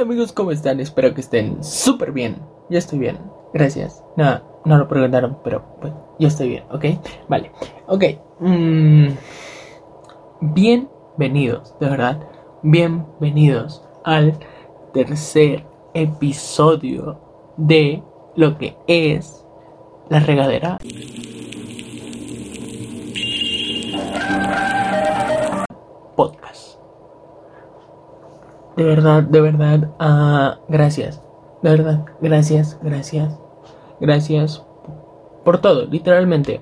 amigos? ¿Cómo están? Espero que estén súper bien. Yo estoy bien, gracias. No, no lo preguntaron, pero pues yo estoy bien, ¿ok? Vale, ok. mm, bienvenidos, de verdad. Bienvenidos al tercer episodio de lo que es la regadera. Podcast. De verdad, de verdad, ah, gracias. De verdad, gracias, gracias. Gracias por todo, literalmente.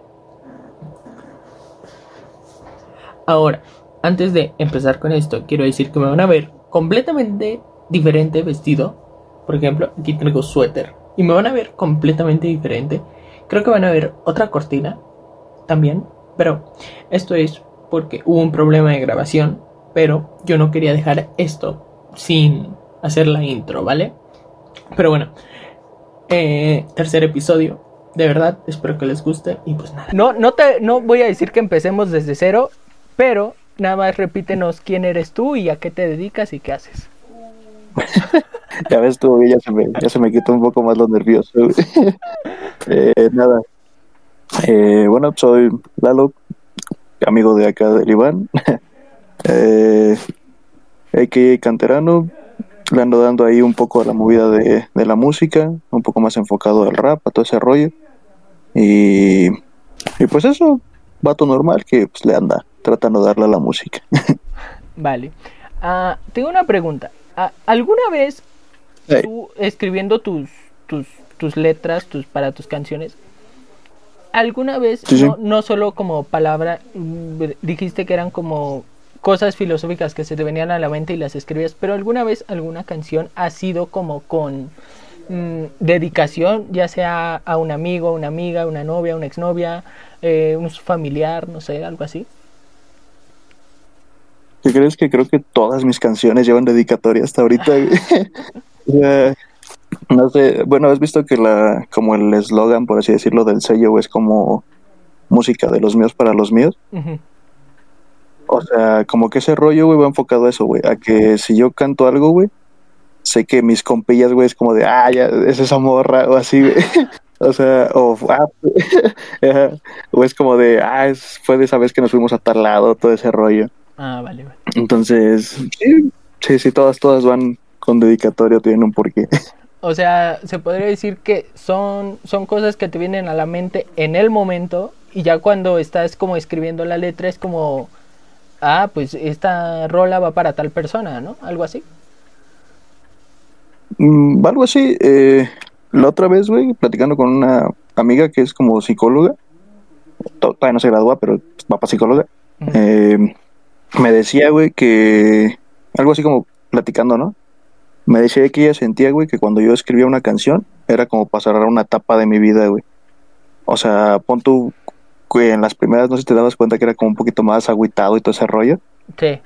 Ahora, antes de empezar con esto, quiero decir que me van a ver completamente diferente vestido. Por ejemplo, aquí tengo suéter. Y me van a ver completamente diferente. Creo que van a ver otra cortina también. Pero esto es porque hubo un problema de grabación. Pero yo no quería dejar esto sin hacer la intro, ¿vale? Pero bueno, eh, tercer episodio. De verdad, espero que les guste y pues nada. No, no te, no voy a decir que empecemos desde cero, pero nada más repítenos quién eres tú y a qué te dedicas y qué haces. Ya ves tú, ya se me, ya se me quitó un poco más lo nervioso. Eh, nada. Eh, bueno, soy Lalo, amigo de acá del Iván. eh, AKA Canterano. Le ando dando ahí un poco a la movida de, de la música, un poco más enfocado al rap, a todo ese rollo. Y, y pues eso, vato normal que pues, le anda tratando de darle a la música. Vale. Ah, tengo una pregunta. Ah, ¿Alguna vez Hey. tú escribiendo tus, tus, tus letras tus, para tus canciones, alguna vez, Sí, sí. no, no solo como palabra, mm, dijiste que eran como cosas filosóficas que se te venían a la mente y las escribías, pero alguna vez alguna canción ha sido como con mm, dedicación, ya sea a un amigo, una amiga, una novia, una exnovia, eh, un familiar, no sé, algo así? ¿Qué crees que creo que todas mis canciones llevan dedicatoria hasta ahorita? no sé, bueno, has visto que la, como el eslogan, por así decirlo, del sello es como música de los míos para los míos. Ujú. O sea, como que ese rollo, güey, va enfocado a eso, güey, a que si yo canto algo, güey, sé que mis compillas, güey, es como de, ah, ya, es esa morra, o así, güey. O sea, o, ah, o es como de, ah, es, fue de esa vez que nos fuimos a tal lado, todo ese rollo. Ah, vale, vale. Entonces, sí, sí, sí, todas, todas van con dedicatoria, tienen un porqué. O sea, se podría decir que son, son cosas que te vienen a la mente en el momento y ya cuando estás como escribiendo la letra es como, ah, pues esta rola va para tal persona, ¿no? Algo así. Mm, algo así, eh, la otra vez, güey, platicando con una amiga que es como psicóloga, to- todavía no se gradúa, pero va para psicóloga, eh, me decía, güey, que algo así como platicando, ¿no? Me decía que ella sentía, güey, que cuando yo escribía una canción era como pasar a una etapa de mi vida, güey. O sea, pon tú, en las primeras no sé si te dabas cuenta que era como un poquito más agüitado y todo ese rollo. Sí.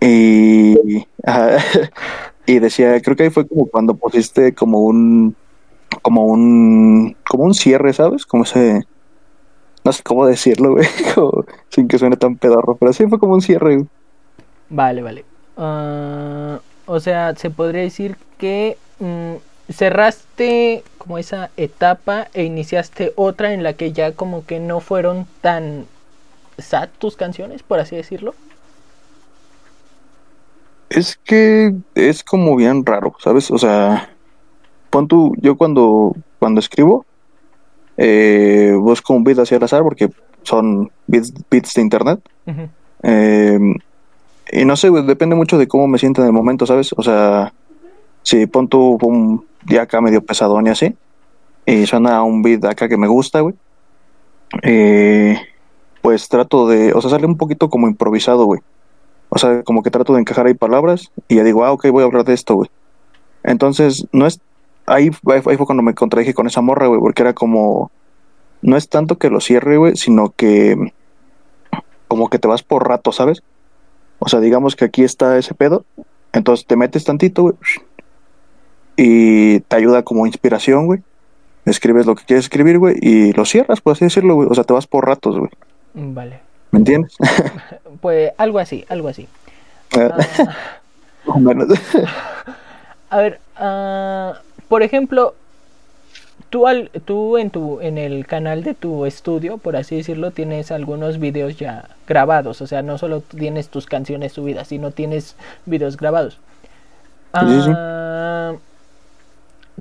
Y, ajá, y decía, creo que ahí fue como cuando pusiste como un, como un, como un cierre, ¿sabes? Como ese, no sé cómo decirlo, güey, como- sin que suene tan pedorro, pero sí fue como un cierre, güey. Vale, vale. Ah, o sea, se podría decir que mm, cerraste como esa etapa e iniciaste otra en la que ya como que no fueron tan sad tus canciones, por así decirlo. Es que es como bien raro, ¿sabes? O sea, pon tú, yo cuando, cuando escribo, eh, busco un beat hacia al azar porque son beats, beats de internet. Eh, y no sé, depende mucho de cómo me siento en el momento, ¿sabes? O sea, si pon tú un día acá medio pesadón y así, y suena un beat acá que me gusta, güey, eh, pues trato de, o sea, sale un poquito como improvisado, güey. O sea, como que trato de encajar ahí palabras y ya digo, ah, ok, voy a hablar de esto, güey. Entonces, no es, ahí, ahí fue cuando me contradije con esa morra, güey, porque era como, no es tanto que lo cierre, güey, sino que como que te vas por rato, ¿sabes? O sea, digamos que aquí está ese pedo, entonces te metes tantito, güey, y te ayuda como inspiración, güey. Escribes lo que quieres escribir, güey, y lo cierras, por así decirlo, güey. O sea, te vas por ratos, güey. Vale. ¿Me entiendes? Pues algo así, algo así. Menos. A ver, ah, por ejemplo, tú, al, tú en, tu, en el canal de tu estudio, por así decirlo, tienes algunos videos ya grabados. O sea, no solo tienes tus canciones subidas, sino tienes videos grabados. Sí, sí. Ah,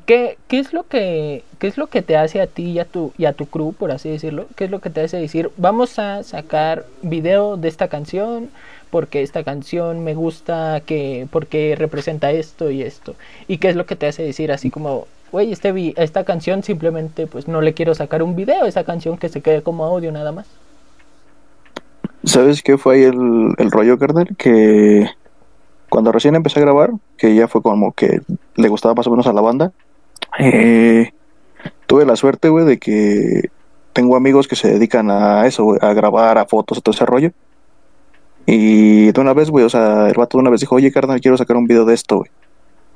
¿qué, qué es lo que, ¿Qué es lo que te hace a ti y a, tu, y a tu crew, por así decirlo? ¿Qué es lo que te hace decir, vamos a sacar video de esta canción? porque esta canción me gusta, que porque representa esto y esto. ¿Y qué es lo que te hace decir así como, güey, este esta canción simplemente pues no le quiero sacar un video, esa canción que se quede como audio nada más? ¿Sabes qué fue ahí el, el rollo, carnal? Que cuando recién empecé a grabar, que ya fue como que le gustaba más o menos a la banda, eh, tuve la suerte, güey, de que tengo amigos que se dedican a eso, a grabar, a fotos, a todo ese rollo. Y de una vez, güey, o sea, el vato de una vez dijo, oye, carnal, quiero sacar un video de esto, güey.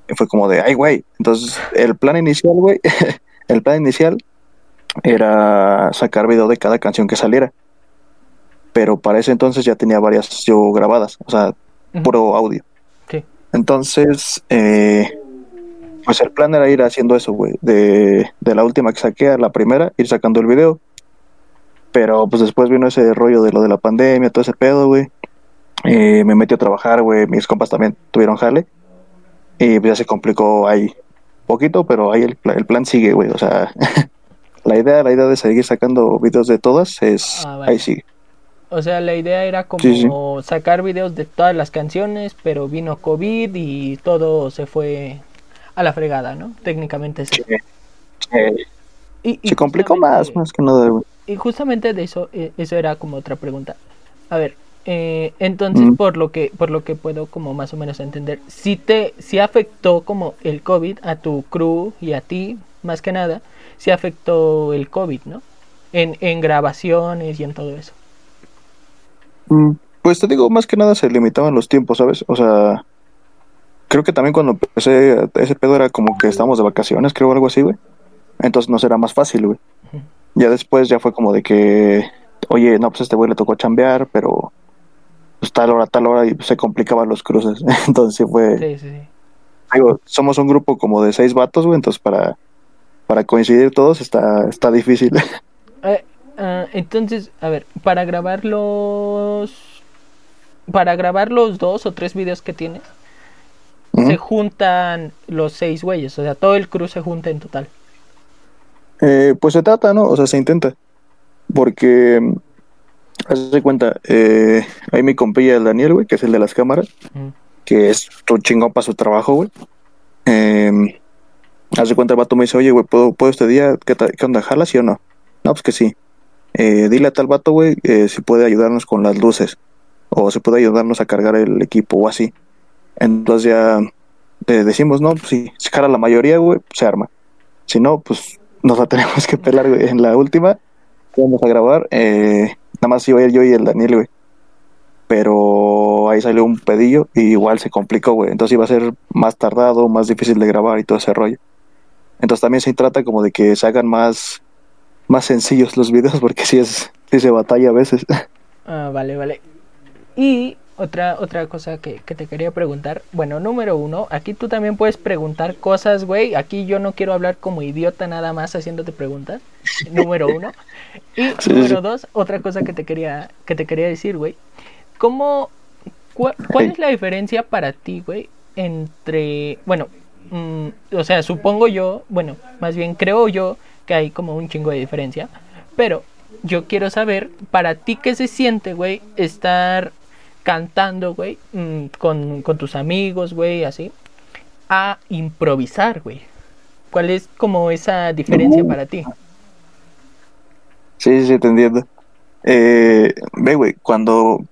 Y fue como de, ay, güey. Entonces, el plan inicial, güey, el plan inicial era sacar video de cada canción que saliera. Pero para ese entonces ya tenía varias yo grabadas, o sea, Ujú. puro audio. Sí. Entonces, eh, pues el plan era ir haciendo eso, güey. De, de la última que saqué a la primera, ir sacando el video. Pero pues después vino ese rollo de lo de la pandemia, todo ese pedo, güey. Eh, me metí a trabajar, güey. Mis compas también tuvieron jale. Y pues ya se complicó ahí poquito, pero ahí el, el plan sigue, güey. O sea, la idea, la idea de seguir sacando videos de todas es Ah, vale. ahí sigue. O sea, la idea era como Sí, sí. sacar videos de todas las canciones, pero vino COVID y todo se fue a la fregada, ¿no? Técnicamente sí. Eh, Y- y se complicó más, más que nada, güey. Y justamente de eso, eh, eso era como otra pregunta. A ver, eh, entonces Mm. por lo que, por lo que puedo como más o menos entender, si te, si afectó como el COVID a tu crew y a ti, más que nada, si afectó el COVID, ¿no? En, en grabaciones y en todo eso. Mm, Pues te digo, más que nada se limitaban los tiempos, ¿sabes? O sea, creo que también cuando empecé ese pedo era como que estábamos de vacaciones, creo, algo así, güey. Entonces nos era más fácil, güey. Ya después ya fue como de que, oye, no, pues a este güey le tocó chambear, pero pues tal hora, tal hora, y se complicaban los cruces. Entonces fue, Sí, sí, sí. digo, somos un grupo como de seis vatos, güey, entonces para, para coincidir todos está, está difícil. Eh, ah, entonces, a ver, para grabar los... Para grabar los dos o tres videos que tienes, Se juntan los seis güeyes, o sea, todo el crew se junta en total. Eh, pues se trata, ¿no? O sea, se intenta. Porque, mm, haz de cuenta, eh, hay mi compilla, el Daniel, güey, que es el de las cámaras, que es tu chingón para su trabajo, güey. Eh, haz de cuenta, el vato me dice, oye, güey, ¿puedo, ¿puedo este día? ¿Qué, qué onda? ¿Jala, sí o no? No, pues que sí. Eh, dile a tal vato, güey, eh, si puede ayudarnos con las luces. O si puede ayudarnos a cargar el equipo o así. Entonces ya eh, decimos, no, pues si jala la mayoría, güey, se arma. Si no, pues nos la tenemos que pelar, güey. En la última, vamos a grabar, eh, nada más iba a ir yo y el Daniel, güey. Pero ahí salió un pedillo y igual se complicó, güey. Entonces iba a ser más tardado, más difícil de grabar y todo ese rollo. Entonces también se trata como de que se hagan más, más sencillos los videos porque sí es, sí se batalla a veces. Ah, vale, vale. Y otra, otra cosa que, que te quería preguntar. Bueno, número uno, aquí tú también puedes preguntar cosas, güey. Aquí yo no quiero hablar como idiota nada más haciéndote preguntas. número uno. Y Sí, número sí. dos, otra cosa que te quería, que te quería decir, güey. ¿Cómo, cua- ¿Cuál es la diferencia para ti, güey, entre, bueno, mm, o sea, supongo yo, bueno, más bien creo yo que hay como un chingo de diferencia, pero yo quiero saber para ti qué se siente, güey, estar cantando, güey, mm, con, con tus amigos, güey, así, a improvisar, güey. ¿Cuál es como esa diferencia para ti? Sí, sí, sí, te entiendo. Eh, ve, güey, cuando,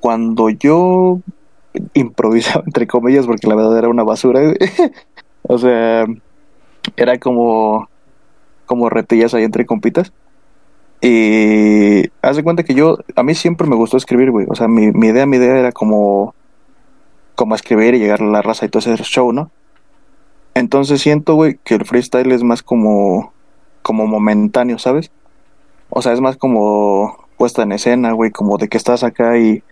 cuando yo improvisaba, entre comillas, porque la verdad era una basura, güey. o sea, era como, como retillas ahí entre compitas. Y haz de cuenta que yo, a mí siempre me gustó escribir, güey. O sea, mi, mi idea, mi idea era como, como escribir y llegar a la raza y todo ese show, ¿no? Entonces siento, güey, que el freestyle es más como, como momentáneo, ¿sabes? O sea, es más como puesta en escena, güey, como de que estás acá y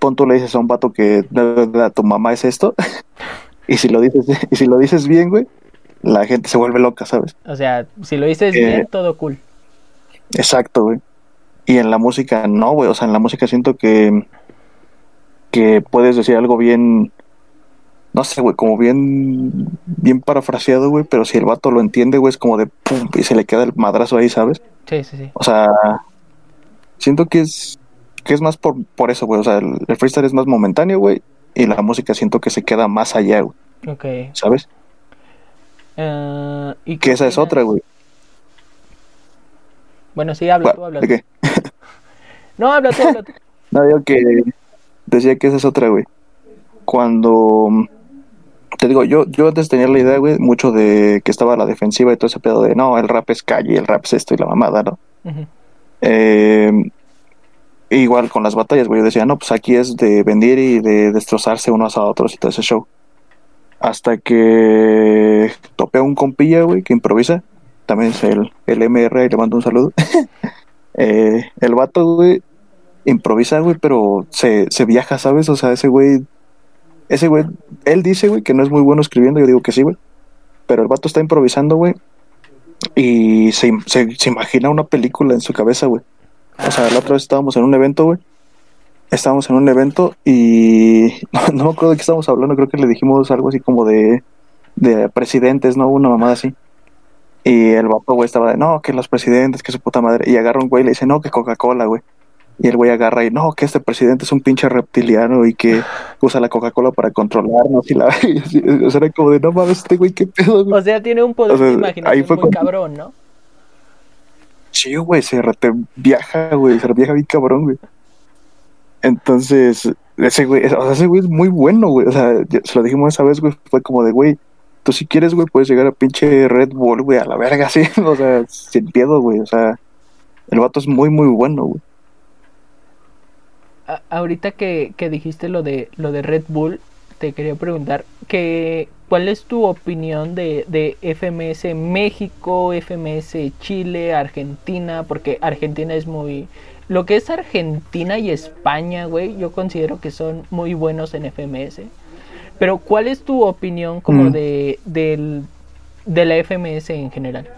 pon tú le dices a un vato que "Da, da, da, tu mamá es esto Y si lo dices, y si lo dices bien, güey, la gente se vuelve loca, ¿sabes? O sea, si lo dices Eh, bien, todo cool. Exacto, güey. Y en la música no, güey. O sea, en la música siento que que puedes decir algo bien, no sé, güey, como bien, bien parafraseado, güey, pero si el vato lo entiende, güey, es como de pum, y se le queda el madrazo ahí, ¿sabes? Sí, sí, sí. O sea, siento que es, que es más por, por eso, güey. O sea, el, el freestyle es más momentáneo, güey, y la música siento que se queda más allá, güey, Ok. ¿sabes? Eh, ¿y Que esa es otra, güey. Bueno, sí, habla tú, habla ¿De qué? No, habla tú, habla tú. No, digo que decía que esa es otra, güey. Cuando te digo, yo, yo antes tenía la idea, güey, mucho de que estaba la defensiva y todo ese pedo de no, el rap es calle, el rap es esto y la mamada, ¿no? Eh, igual con las batallas, güey, yo decía, no, pues aquí es de venir y de destrozarse unos a otros y todo ese show. Hasta que topé a un compilla, güey, que improvisa. También es el, el MR, y le mando un saludo. Eh, el vato, güey, improvisa, güey, pero se, se viaja, ¿sabes? O sea, ese güey, ese güey, él dice, güey, que no es muy bueno escribiendo, yo digo que sí, güey. Pero el vato está improvisando, güey, y se, se, se imagina una película en su cabeza, güey. O sea, la otra vez estábamos en un evento, güey. Estábamos en un evento y no, no me acuerdo de qué estábamos hablando, creo que le dijimos algo así como de, de presidentes, ¿no? Una mamada así. Y el vato, güey, estaba de, no, que los presidentes, que su puta madre. Y agarra un güey y le dice, no, que Coca-Cola, güey. Y el güey agarra y, no, que este presidente es un pinche reptiliano y que usa la Coca-Cola para controlarnos. Y la y o sea, era como de, no mames, este güey, qué pedo, güey. O sea, tiene un poder O sea, de imaginación ahí fue muy cuando- cabrón, ¿no? Sí, güey, se rete viaja, güey, se viaja bien cabrón, güey. Entonces, ese güey, o sea, ese güey es muy bueno, güey. O sea, se lo dijimos esa vez, güey, fue como de, güey, tú si quieres, güey, puedes llegar a pinche Red Bull, güey, a la verga, así, o sea, sin miedo, güey. O sea, el vato es muy, muy bueno, güey. Ahorita que, que dijiste lo de lo de Red Bull, te quería preguntar que ¿cuál es tu opinión de, de FMS México, FMS Chile, Argentina? Porque Argentina es muy... Lo que es Argentina y España, güey, yo considero que son muy buenos en FMS. Pero ¿cuál es tu opinión como Mm. de, del, de la FMS en general?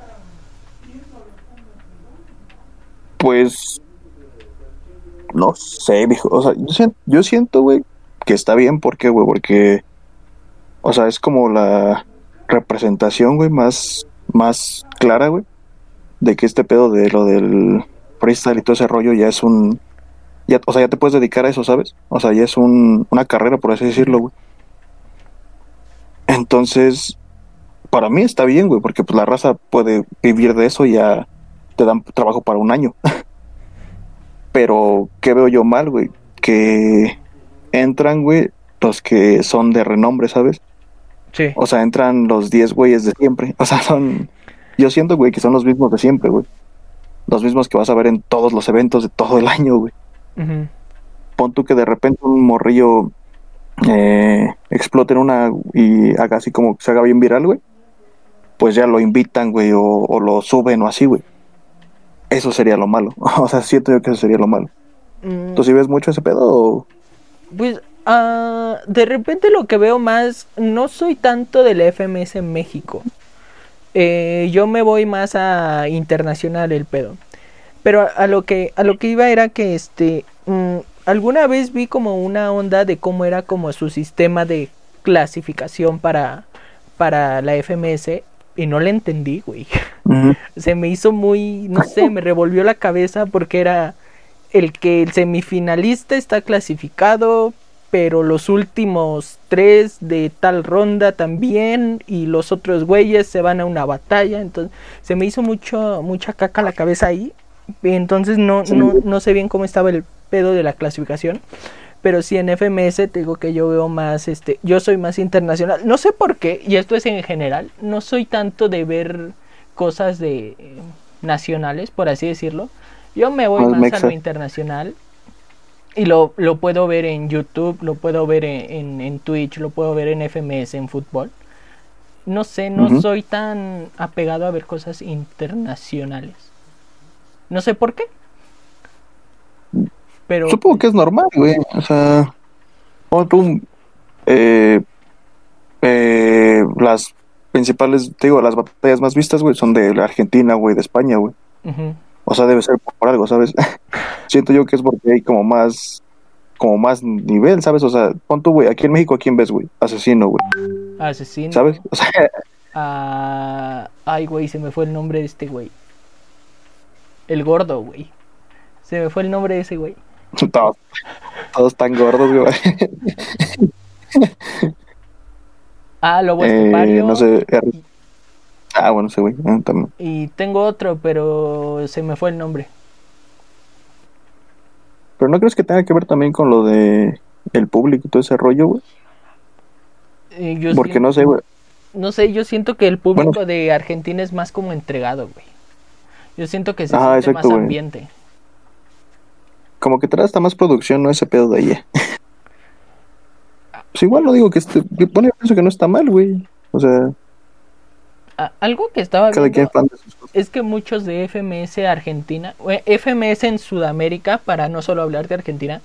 Pues, no sé, viejo. O sea, yo siento, yo siento, güey, que está bien. ¿Por qué, güey? Porque, o sea, es como la representación, güey, más, más clara, güey, de que este pedo de lo del freestyle y todo ese rollo ya es un. Ya, o sea, ya te puedes dedicar a eso, ¿sabes? O sea, ya es un, una carrera, por así decirlo, güey. Entonces, para mí está bien, güey, porque pues la raza puede vivir de eso y ya te dan trabajo para un año. Pero, ¿qué veo yo mal, güey? Que entran, güey, los que son de renombre, ¿sabes? Sí. O sea, entran los 10 güeyes de siempre. O sea, son. Yo siento, güey, que son los mismos de siempre, güey. Los mismos que vas a ver en todos los eventos de todo el año, güey. Pon tú que de repente un morrillo eh, explote en una y haga así como que se haga bien viral, güey. Pues ya lo invitan, güey, o, o lo suben o así, güey. Eso sería lo malo. O sea, siento yo que eso sería lo malo. Mm, ¿Tú sí ves mucho ese pedo? o- Pues ah, de repente lo que veo más, no soy tanto del FMS en México. Eh, yo me voy más a internacional el pedo. Pero a, a lo que a lo que iba era que este mm, alguna vez vi como una onda de cómo era como su sistema de clasificación para para la FMS y no le entendí, güey. Se me hizo muy, no sé, me revolvió la cabeza porque era el que el semifinalista está clasificado, pero los últimos tres de tal ronda también y los otros güeyes se van a una batalla, entonces se me hizo mucho mucha caca la cabeza ahí, entonces no no no sé bien cómo estaba el pedo de la clasificación. Pero sí en FMS te digo que yo veo más, este, yo soy más internacional. No sé por qué, y esto es en general, no soy tanto de ver cosas de eh, nacionales, por así decirlo. Yo me voy Más más a lo internacional y lo, lo puedo ver en YouTube, lo puedo ver en, en, en Twitch, lo puedo ver en FMS, en fútbol. No sé, no soy tan apegado a ver cosas internacionales. No sé por qué. Pero Supongo que es normal, güey. O sea, tú, eh, eh, las principales, te digo, las batallas más vistas, güey, son de la Argentina, güey, de España, güey. O sea, debe ser por algo, ¿sabes? Siento yo que es porque hay como más, como más nivel, ¿sabes? O sea, pon tú, güey, aquí en México, ¿a quién ves, güey? Asesino, güey, Asesino. ¿sabes? O sea, Ah, ay, güey, se me fue el nombre de este güey. El gordo, güey. Se me fue el nombre de ese güey. todos, todos tan gordos, güey. Ah, Lobo Eh, Estepario. no sé. Ah, bueno, sí, güey. eh, también. Y tengo otro, pero se me fue el nombre. Pero no crees que tenga que ver también con lo de el público y todo ese rollo, güey. Eh, yo Porque no sé, güey. no sé, yo siento que el público Bueno. de Argentina es más como entregado, güey. Yo siento que se Ajá, siente exacto, más güey. Como que trae hasta más producción, ¿no? Ese pedo de ahí. Pues igual no digo que este. Bueno, yo pienso que no está mal, güey. O sea, Ah, algo que estaba viendo es que muchos de FMS Argentina, eh, FMS en Sudamérica, para no solo hablar de Argentina,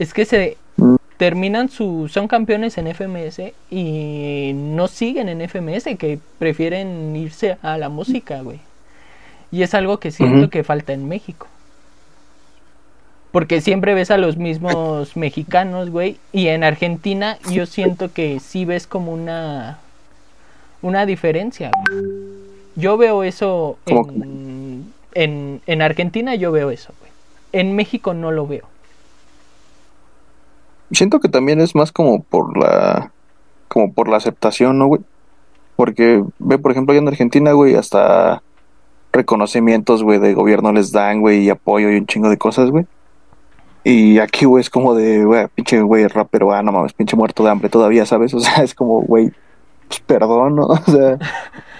es que se Mm. terminan su, son campeones en FMS y no siguen en FMS, que prefieren irse a la música, güey. Y es algo que siento que falta en México. Porque siempre ves a los mismos mexicanos, güey. Y en Argentina yo siento que sí ves como una una diferencia. güey. Yo veo eso ¿Cómo en, en, en Argentina, yo veo eso, güey. En México no lo veo. Siento que también es más como por la. Como por la aceptación, ¿no, güey? Porque ve, por ejemplo, allá en Argentina, güey, hasta reconocimientos, güey, de gobierno les dan, güey, y apoyo y un chingo de cosas, güey. Y aquí, güey, es como de, güey, pinche, güey, rapero, ah, no mames, pinche muerto de hambre todavía, ¿sabes? O sea, es como, güey, pues perdón, ¿no? O sea,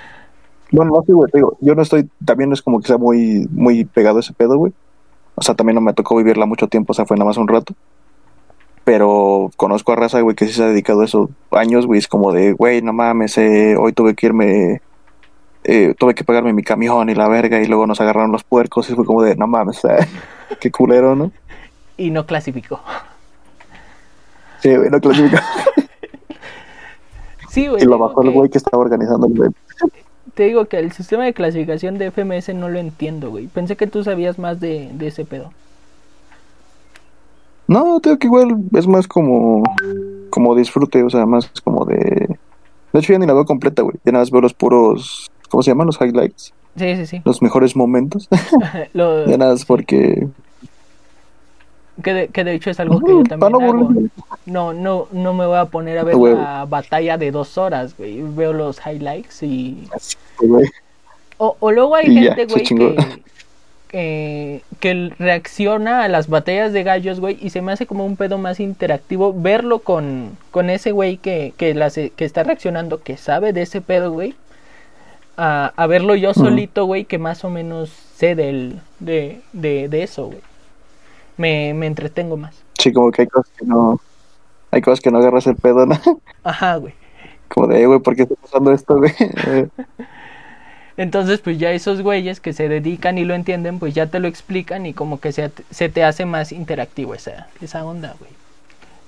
bueno, no sé, güey, te digo, yo no estoy, también no es como que sea muy, muy pegado ese pedo, güey. O sea, también no me tocó vivirla mucho tiempo, o sea, fue nada más un rato. Pero conozco a raza, güey, que sí se ha dedicado a eso años, güey, es como de, güey, no mames, eh, hoy tuve que irme, eh, tuve que pagarme mi camión y la verga, y luego nos agarraron los puercos, y fue como de, no mames, eh, qué culero, ¿no? Y no clasificó. Sí, güey, no clasifica. Sí, güey. Y lo bajó el güey que estaba organizando el evento. Te digo que el sistema de clasificación de FMS no lo entiendo, güey. Pensé que tú sabías más de, de ese pedo. No, te digo que igual es más como, como disfrute, o sea, más como de... De hecho, ya ni la veo completa, güey. Ya nada más veo los puros, ¿cómo se llaman? Los highlights, Sí, sí, sí. los mejores momentos. Lo- ya nada más porque... que, de, que de hecho es algo que yo también hago. No, no, no me voy a poner a ver la batalla de dos horas, güey. Veo los highlights y... O, o luego hay Y gente, güey, que, que, que reacciona a las batallas de gallos, güey, y se me hace como un pedo más interactivo verlo con, con ese güey que, que, las- que está reaccionando, que sabe de ese pedo, güey, a, a verlo yo solito, güey, que más o menos sé del, de, de, de eso, güey. Me, me entretengo más. Sí, como que hay cosas que no... Hay cosas que no agarras el pedo, ¿no? Ajá, güey. Como de, "Eh, güey, ¿por qué está pasando esto, güey? Entonces, pues ya esos güeyes que se dedican y lo entienden, pues ya te lo explican y como que se, se te hace más interactivo esa, esa onda, güey.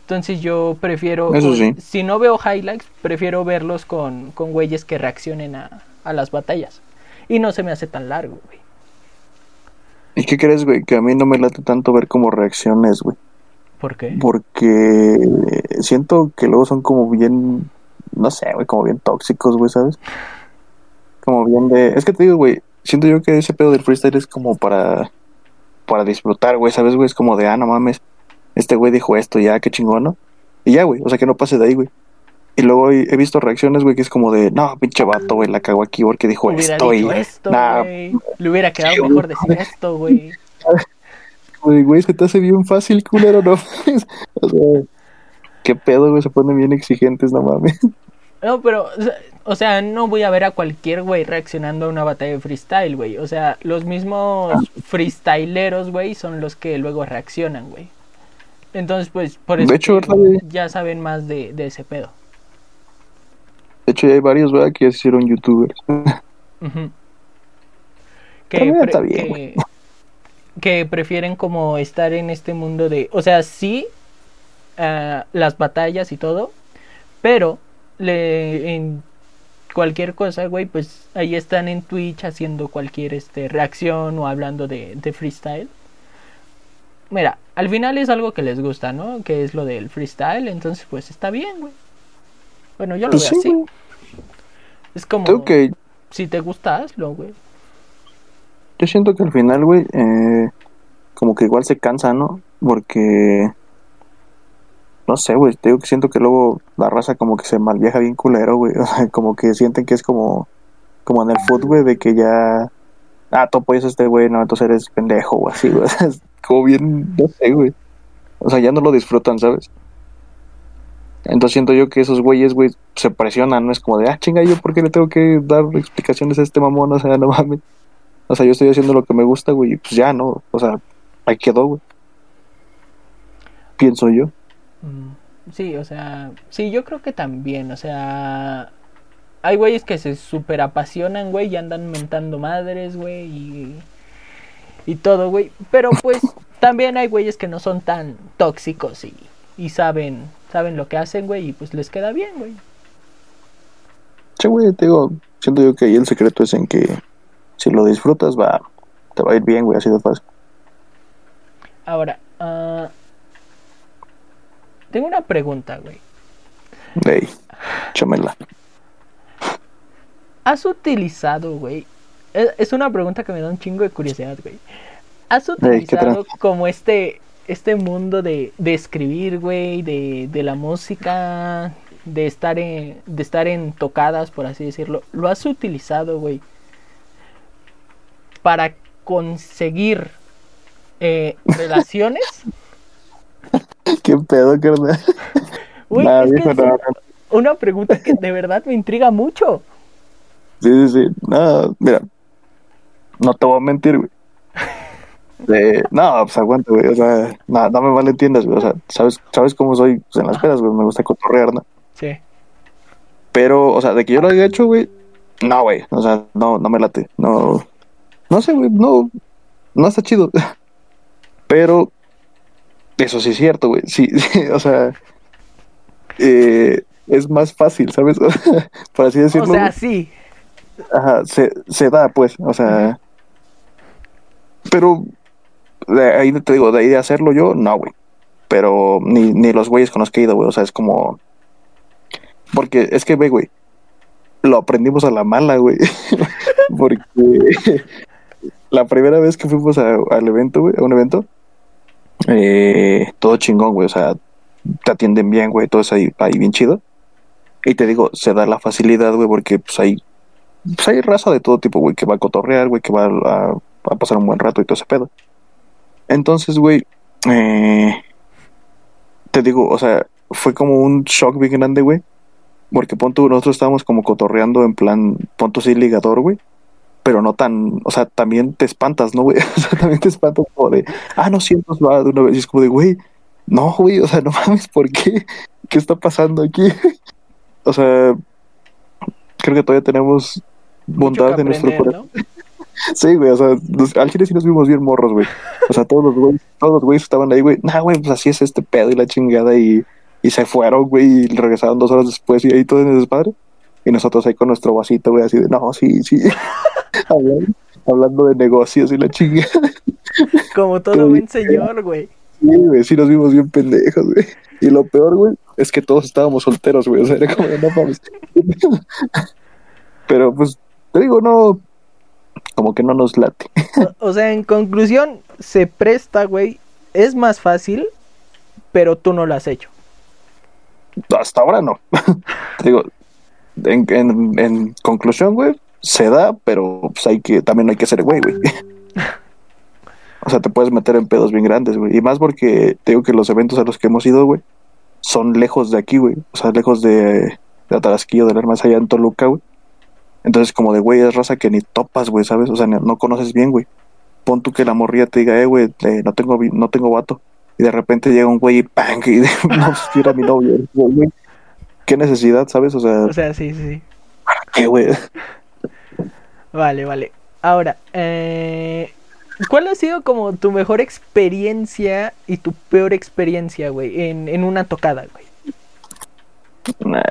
Entonces yo prefiero, Eso sí. si no veo highlights, prefiero verlos con, con güeyes que reaccionen a, a las batallas. Y no se me hace tan largo, güey. ¿Y qué crees, güey? Que a mí no me late tanto ver como reacciones, güey. ¿Por qué? Porque siento que luego son como bien, no sé, güey, como bien tóxicos, güey, ¿sabes? Como bien de... Es que te digo, güey, siento yo que ese pedo del freestyle es como para, para disfrutar, güey, ¿sabes, güey? Es como de, ah, no mames, este güey dijo esto, ya, qué chingón, ¿no? Y ya, güey, o sea, que no pase de ahí, güey. Y luego he visto reacciones, güey, que es como de, no, pinche vato, güey, la cagó aquí porque dijo Hubiera esto dicho y... esto, nah. Le hubiera quedado mejor decir esto, güey. Güey, se te hace bien fácil, culero, no. O sea, qué pedo, güey, se ponen bien exigentes, no mames. No, pero, o sea, no voy a ver a cualquier güey reaccionando a una batalla de freestyle, güey. O sea, los mismos freestyleros, güey, son los que luego reaccionan, güey. Entonces, pues, por eso ya saben más de, de ese pedo. De hecho, ya hay varios, ¿verdad? Que ya se hicieron youtubers. Ujú. Que, está bien, que, que prefieren como estar en este mundo de, o sea, sí, ah, las batallas y todo, pero le, en cualquier cosa, güey, pues ahí están en Twitch haciendo cualquier este, reacción o hablando de, de freestyle. Mira, al final es algo que les gusta, ¿no? Que es lo del freestyle, entonces pues está bien, güey. Bueno, yo lo Pues veo sí, así. güey. Es como, que si te gusta, hazlo, güey. yo siento que al final, güey, eh, como que igual se cansa, ¿no? Porque no sé, güey, te digo que siento que luego la raza como que se malviaja bien culero, güey. O sea, como que sienten que es como como en el fútbol, güey, de que ya ah, tú apoyas a este güey, no, entonces eres pendejo o así, güey. O sea, es como bien, no sé, güey. O sea, ya no lo disfrutan, ¿sabes? Entonces siento yo que esos güeyes, güey, se presionan, ¿no? Es como de, ah, chinga, ¿yo por qué le tengo que dar explicaciones a este mamón? O sea, no mames. O sea, yo estoy haciendo lo que me gusta, güey, y pues ya, ¿no? O sea, ahí quedó, güey. Pienso yo. Mm, Sí, o sea, sí, yo creo que también, o sea, hay güeyes que se super apasionan, güey, y andan mentando madres, güey, y, y todo, güey, pero pues también hay güeyes que no son tan tóxicos y, y saben, saben lo que hacen, güey, y pues les queda bien, güey. Sí, güey, te digo, siento yo que ahí el secreto es en que si lo disfrutas, va, te va a ir bien, güey, así de fácil. Ahora, ah, tengo una pregunta, güey. Ey, chamela. ¿Has utilizado, güey? Es, es una pregunta que me da un chingo de curiosidad, güey. ¿Has ¿qué utilizado como este este mundo de, de escribir, güey, de, de la música, de estar en de estar en tocadas, por así decirlo? ¿Lo has utilizado, güey, para conseguir eh, relaciones? ¿Qué pedo, carnal? Es que es no. una pregunta que de verdad me intriga mucho. Sí, sí, sí. No, mira, no te voy a mentir, güey. Eh, no, pues aguanta, güey. O sea, no, no me malentiendas, güey. O sea, sabes, sabes cómo soy pues, en las pedas, güey. Me gusta cotorrear, ¿no? Sí. Pero, o sea, de que yo lo haya hecho, güey, no, güey. O sea, no, no me late. No, no sé, güey. No, no está chido. Pero, eso sí es cierto, güey. Sí, sí, o sea, eh, es más fácil, ¿sabes? Por así O decirlo. sea, güey. sí. Ajá, se, se da, pues, o sea. Pero, de ahí te digo, de ahí de hacerlo yo, no, güey. Pero ni, ni los güeyes con los que he ido, güey. O sea, es como. Porque es que, ve, güey. Lo aprendimos a la mala, güey. Porque la primera vez que fuimos al evento, güey, a un evento, eh, todo chingón, güey. O sea, te atienden bien, güey. Todo es ahí, ahí bien chido. Y te digo, se da la facilidad, güey, porque pues hay pues hay raza de todo tipo, güey, que va a cotorrear, güey, que va a pasar un buen rato y todo ese pedo. Entonces, güey, eh, te digo, o sea, fue como un shock bien grande, güey, porque pon tú, nosotros estábamos como cotorreando en plan, pon tú sí ligador, güey, pero no tan, o sea, también te espantas, ¿no, güey? O sea, también te espantas como de, ah, no siento, va de una vez, y es como de, güey, no, güey, o sea, no mames, ¿por qué? ¿Qué está pasando aquí? o sea, creo que todavía tenemos bondad en nuestro corazón. ¿no? Sí, güey, o sea, al chile sí nos vimos bien morros, güey. O sea, todos los güeyes, todos los güeyes estaban ahí, güey. Nah, güey, pues así es este pedo y la chingada y, y se fueron, güey, y regresaron dos horas después y ahí todo en el desmadre. Y nosotros ahí con nuestro vasito, güey, así de, no, sí, sí. hablando, hablando de negocios y la chingada. Como todo buen señor, güey. Sí, güey, sí nos vimos bien pendejos, güey. Y lo peor, güey, es que todos estábamos solteros, güey. O sea, era como de, no mames. Pero pues, te digo, no, como que no nos late. O, o sea, en conclusión, se presta, güey. Es más fácil, pero tú no lo has hecho. Hasta ahora no. Te digo, en, en, en conclusión, güey, se da, pero pues hay que, también hay que ser güey, güey. O sea, te puedes meter en pedos bien grandes, güey. Y más porque te digo que los eventos a los que hemos ido, güey, son lejos de aquí, güey. O sea, lejos de, de Atarasquillo, del Hermas allá en Toluca, güey. Entonces, como de, güey, es raza que ni topas, güey, ¿sabes? O sea, no, no conoces bien, güey. Pon tú que la morría te diga, eh, güey, eh, no tengo no tengo vato. Y de repente llega un güey y ¡pang! Y no, pues, sí era mi novio. Güey, ¿Qué necesidad, sabes? O sea, O sea, sí, sí, sí. ¿qué, güey? Vale, vale. Ahora, eh, ¿cuál ha sido como tu mejor experiencia y tu peor experiencia, güey, en, en una tocada, güey? Nah.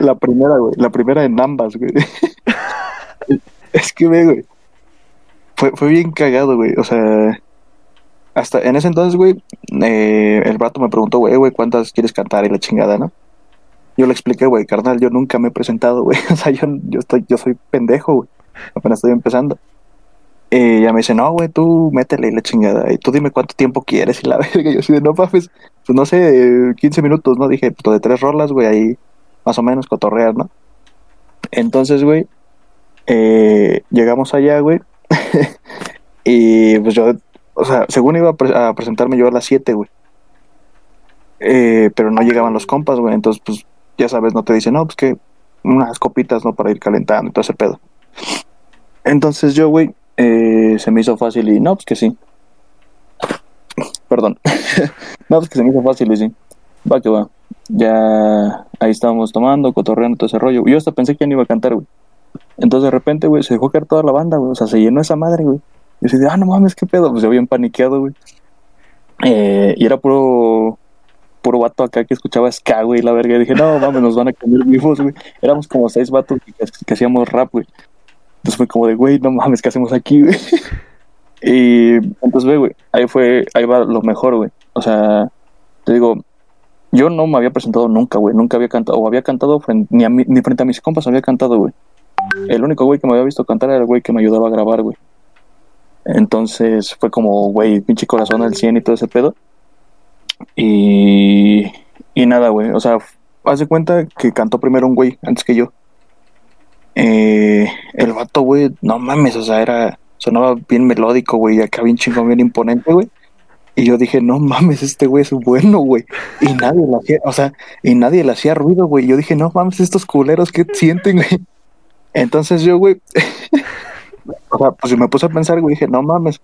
La primera, güey. La primera en ambas, güey. es que, ve, güey. Fue, fue bien cagado, güey. O sea, hasta en ese entonces, güey, eh, el vato me preguntó, güey, güey, ¿cuántas quieres cantar? Y la chingada, ¿no? Yo le expliqué, güey, carnal, yo nunca me he presentado, güey. O sea, yo, yo, estoy, yo soy pendejo, güey. Apenas estoy empezando. Y ya me dice, no, güey, tú métele y la chingada. Y tú dime cuánto tiempo quieres y la verga. Yo así de, no, pues, pues no sé, 15 minutos, ¿no? Dije, pues de tres rolas, güey, ahí más o menos cotorrear, ¿no? Entonces, güey, eh, llegamos allá, güey. y pues yo, o sea, según iba a, a presentarme yo a las 7, güey. Eh, pero no llegaban los compas, güey. Entonces, pues, ya sabes, no te dicen, no, pues que unas copitas, ¿no? Para ir calentando y todo ese pedo. Entonces yo, güey, eh, se me hizo fácil y no, pues que sí. Perdón. no, pues que se me hizo fácil y sí. Va que va. Ya ahí estábamos tomando, cotorreando todo ese rollo. Yo hasta pensé que ya no iba a cantar, güey. Entonces de repente, güey, se dejó caer toda la banda, güey. O sea, se llenó esa madre, güey. Y así de, ah, no mames, qué pedo. Pues yo paniqueado, güey. Eh, y era puro puro vato acá que escuchaba ska, güey, la verga. Y dije, no, mames, nos van a comer vivos, güey. Éramos como seis vatos que, que hacíamos rap, güey. Entonces fue como de, güey, no mames, ¿qué hacemos aquí, güey? Y entonces, güey, ahí fue, ahí va lo mejor, güey. O sea, te digo, yo no me había presentado nunca, güey. Nunca había cantado, o había cantado frente, ni, frente a mis compas había cantado, güey. El único güey que me había visto cantar era el güey que me ayudaba a grabar, güey. Entonces fue como, güey, pinche corazón al 100 y todo ese pedo. Y, y nada, güey. O sea, haz de cuenta que cantó primero un güey antes que yo. Eh, el vato, güey, no mames, o sea, era, sonaba bien melódico, güey, acá bien chingón, bien imponente, güey. Y yo dije, no mames, este güey es bueno, güey. Y nadie le hacía, o sea, y nadie le hacía ruido, güey. Yo dije, no mames, estos culeros, ¿qué sienten, güey? Entonces yo, güey, o sea, pues me puse a pensar, güey, dije, no mames,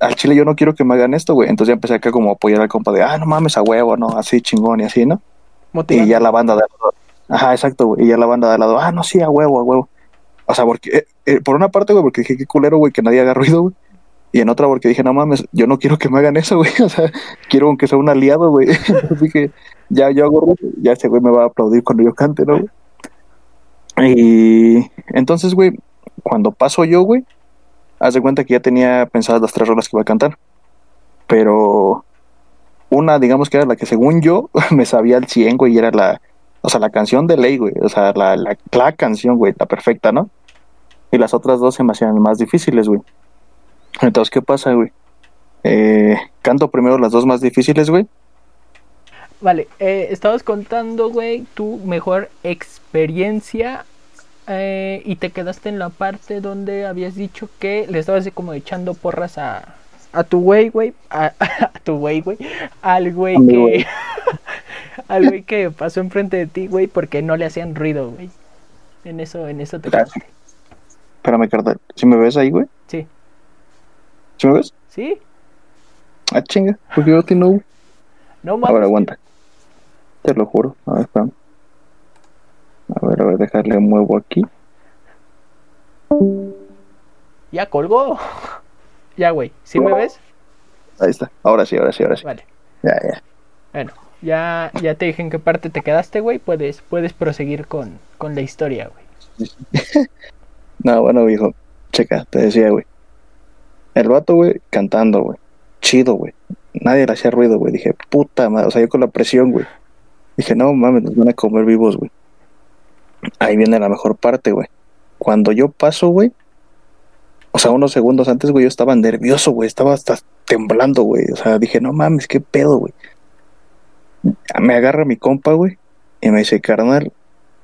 al chile yo no quiero que me hagan esto, güey. Entonces ya empecé acá como a apoyar al compa de, ah, no mames, a huevo, ¿no? Así chingón y así, ¿no? Y ya la banda de al lado. Ajá, exacto, güey. Y ya la banda de al lado, ah, no, sí, a huevo, a huevo. O sea, porque, eh, eh, por una parte, güey, porque dije, qué culero, güey, que nadie haga ruido, güey. Y en otra, porque dije, no mames, yo no quiero que me hagan eso, güey. O sea, quiero que sea un aliado, güey. Entonces dije, ya yo hago ya ese güey me va a aplaudir cuando yo cante, ¿no? Y entonces, güey, cuando paso yo, güey, haz de cuenta que ya tenía pensadas las tres rolas que iba a cantar. Pero una, digamos que era la que según yo me sabía al 100, güey, y era la, o sea, la canción de ley, güey, o sea, la, la, la canción, güey, la perfecta, ¿no? Y las otras dos se me hacían más difíciles, güey. Entonces, ¿qué pasa, güey? Eh, canto primero las dos más difíciles, güey. Vale, eh, estabas contando, güey, tu mejor experiencia eh, y te quedaste en la parte donde habías dicho que le estabas como echando porras a, a tu güey, güey, a, a tu güey, güey, al güey que güey. al güey que pasó enfrente de ti, güey, porque no le hacían ruido, güey. En eso, en eso te Gracias. Espérame, carnal. ¿Si me ves ahí, güey? Sí. ¿Sí me ves? ¿Sí? Ah, chinga, porque yo te no. No mames. ver, aguanta. Te lo juro. A ver, espérame. A ver, a ver, dejarle muevo aquí. Ya colgó. Ya, güey. ¿Sí me ves? Ahí está. Ahora sí, ahora sí, ahora sí. Vale. Ya, ya. Bueno, ya, ya te dije en qué parte te quedaste, güey. Puedes, puedes proseguir con, con la historia, güey. No, bueno, viejo. Checa, te decía, güey. El vato, güey, cantando, güey. Chido, güey. Nadie le hacía ruido, güey. Dije, puta madre. O sea, yo con la presión, güey. Dije, no mames, nos van a comer vivos, güey. Ahí viene la mejor parte, güey. Cuando yo paso, güey. O sea, unos segundos antes, güey, yo estaba nervioso, güey. Estaba hasta temblando, güey. O sea, dije, no mames, qué pedo, güey. Me agarra mi compa, güey. Y me dice, carnal,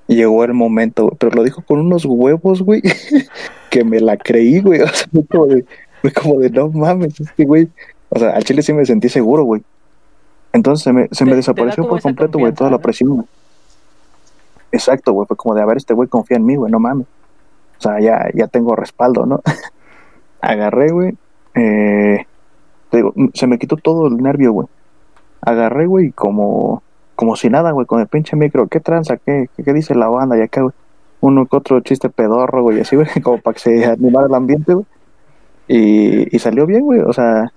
llegó el momento, güey. Pero lo dijo con unos huevos, güey. que me la creí, güey. O sea, como de, fue como de no mames, güey. O sea, al chile sí me sentí seguro, güey. Entonces se me, se me Te- desapareció por completo, güey, toda la presión, güey. Exacto, güey. Fue como de, a ver, este güey confía en mí, güey, no mames. O sea, ya, ya tengo respaldo, ¿no? Agarré, güey. Eh, te digo, mm, se me quitó todo el nervio, güey. Agarré, güey, como, como si nada, güey, con el pinche micro. ¿Qué tranza? ¿Qué, qué, qué dice la banda? Y acá, güey, uno que otro chiste pedorro, güey, así, güey, como para que se animara el ambiente, güey. Y, salió bien, güey, o sea,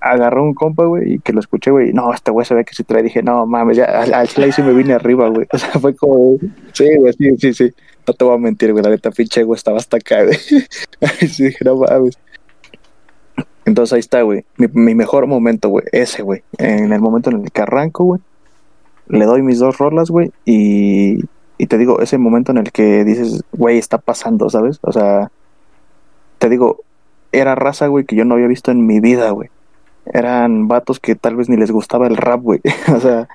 agarró un compa, güey, y que lo escuché, güey. No, este güey se ve que se trae. Dije, no mames, ya al, al chile sí me vine arriba, güey. O sea, fue como, sí, güey, sí, sí, sí. No te voy a mentir, güey. La neta, pinche, güey, estaba hasta acá, güey. Sí dije, no mames. Entonces ahí está, güey. Mi, mi mejor momento, güey. Ese, güey. En el momento en el que arranco, güey. Le doy mis dos rolas, güey. Y, y te digo, ese momento en el que dices, güey, está pasando, ¿sabes? O sea, te digo, era raza, güey, que yo no había visto en mi vida, güey. Eran vatos que tal vez ni les gustaba el rap, güey. o sea,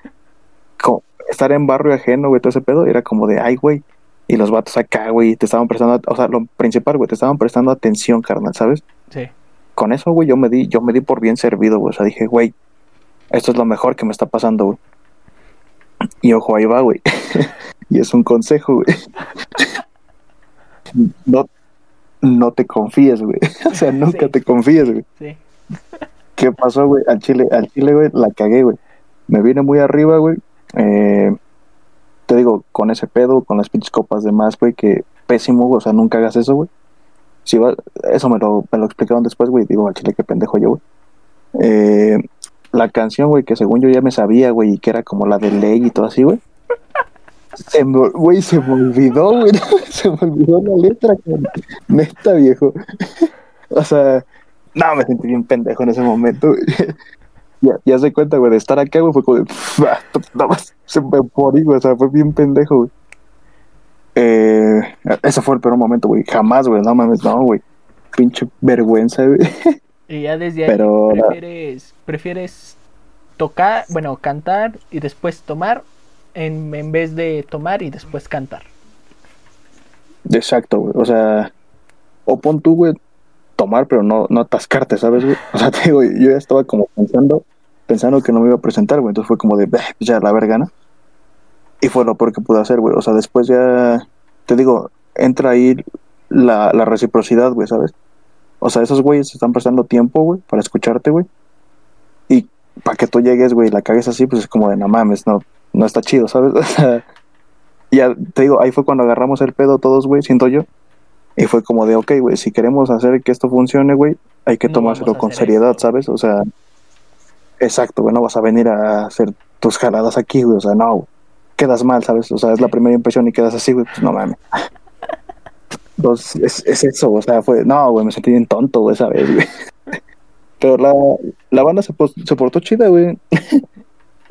como estar en barrio ajeno, güey, todo ese pedo, era como de, ay, güey. Y los vatos acá, güey, te estaban prestando, o sea, lo principal, güey, te estaban prestando atención, carnal, ¿sabes? Sí. Con eso, güey, yo me di, yo me di por bien servido, güey. O sea, dije, güey, esto es lo mejor que me está pasando, güey. Y ojo, ahí va, güey. y es un consejo, güey. no, no te confíes, güey. o sea, nunca Sí. te confíes, güey. Sí. ¿Qué pasó, güey? Al chile, al chile, güey, la cagué, güey. Me vine muy arriba, güey. Eh, te digo, con ese pedo, con las pinches copas de más, güey, que pésimo, güey. O sea, nunca hagas eso, güey. Si va, eso me lo, me lo explicaron después, güey. Digo, al chile, qué pendejo yo, güey. Eh, la canción, güey, que según yo ya me sabía, güey, y que era como la de ley y todo así, güey. Se me, güey, se me olvidó, güey. Se me olvidó la letra. Neta, viejo. O sea, no, me sentí bien pendejo en ese momento, güey. Ya, ya se cuenta, güey, de estar acá, güey, fue como de, ah, nada más se me morí, güey, o sea, fue bien pendejo, güey. Eh, ese fue el peor momento, güey, jamás, güey, no mames, no, güey. Pinche vergüenza, güey. Y ya desde ahí Pero- prefieres, prefieres tocar, bueno, cantar y después tomar en, en vez de tomar y después cantar. Exacto, güey, o sea, o pon tú, güey, tomar, pero no, no atascarte, ¿sabes, güey? O sea, te digo, yo ya estaba como pensando, pensando que no me iba a presentar, güey, entonces fue como de, "Bah, ya, la verga, ¿no? Y fue lo peor que pude hacer, güey, o sea, después ya, te digo, entra ahí la, la reciprocidad, güey, ¿sabes? O sea, esos güeyes están prestando tiempo, güey, para escucharte, güey. Y para que tú llegues, güey, la cagues así, pues es como de, no mames, no, no está chido, ¿sabes? O sea, ya te digo, ahí fue cuando agarramos el pedo todos, güey, siento yo. Y fue como de, ok, güey, si queremos hacer que esto funcione, güey, hay que No tomárselo con seriedad, esto. ¿sabes? O sea, exacto, güey, no vas a venir a hacer tus jaladas aquí, güey, o sea, no, güey. quedas mal, ¿sabes? O sea, es la primera impresión y quedas así, güey, pues no mames. Entonces, es, es eso, o sea, fue, no, güey, me sentí bien tonto, güey, esa vez, güey. Pero la, la banda se, se portó chida, güey.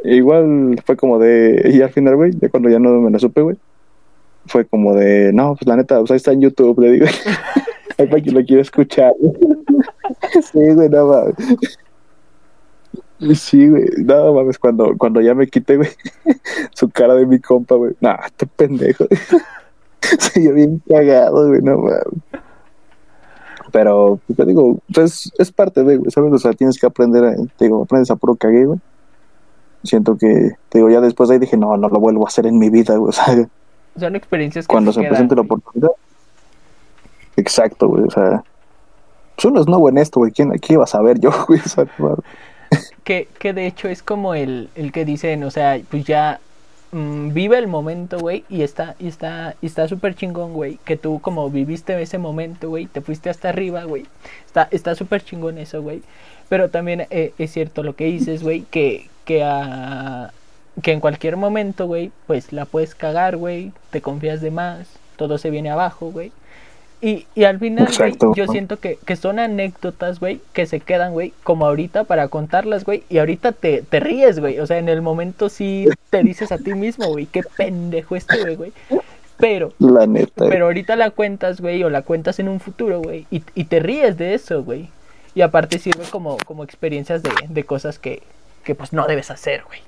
Igual fue como de, y al final, güey, ya cuando ya no me la supe, güey, fue como de, no, pues la neta, pues ahí está en YouTube, le digo. Ahí para quien lo quiera escuchar. sí, güey, no mames. Sí, güey, no mames, cuando, cuando ya me quité, güey, su cara de mi compa, güey. Nah, este pendejo. Se yo bien cagado, güey, no mames. Pero, pues, te digo, pues es parte de, güey, ¿sabes? O sea, tienes que aprender, te digo, aprendes a puro cague, güey. Siento que, te digo, ya después de ahí dije, no, no lo vuelvo a hacer en mi vida, güey. O sea, Son experiencias que cuando se presente la oportunidad. Exacto, güey, o sea, uno es nuevo en esto, güey. ¿Quién aquí iba a saber yo, güey? O sea, Que, que de hecho es como el, el que dicen, o sea, pues ya mm, vive el momento, güey, y está, y está, y está súper chingón, güey, que tú como viviste ese momento, güey, te fuiste hasta arriba, güey. Está, está súper chingón eso, güey. Pero también eh, es cierto lo que dices, güey, que, que, ah, que en cualquier momento, güey, pues la puedes cagar, güey, te confías de más, todo se viene abajo, güey. Y, y al final, güey, yo siento que, que son anécdotas, güey, que se quedan, güey, como ahorita para contarlas, güey, y ahorita te, te ríes, güey. O sea, en el momento sí te dices a ti mismo, güey, qué pendejo estuve, güey. Pero, la neta. güey. pero ahorita la cuentas, güey, o la cuentas en un futuro, güey, y, y te ríes de eso, güey. Y aparte sirve como, como experiencias de, de cosas que, que pues no debes hacer, güey.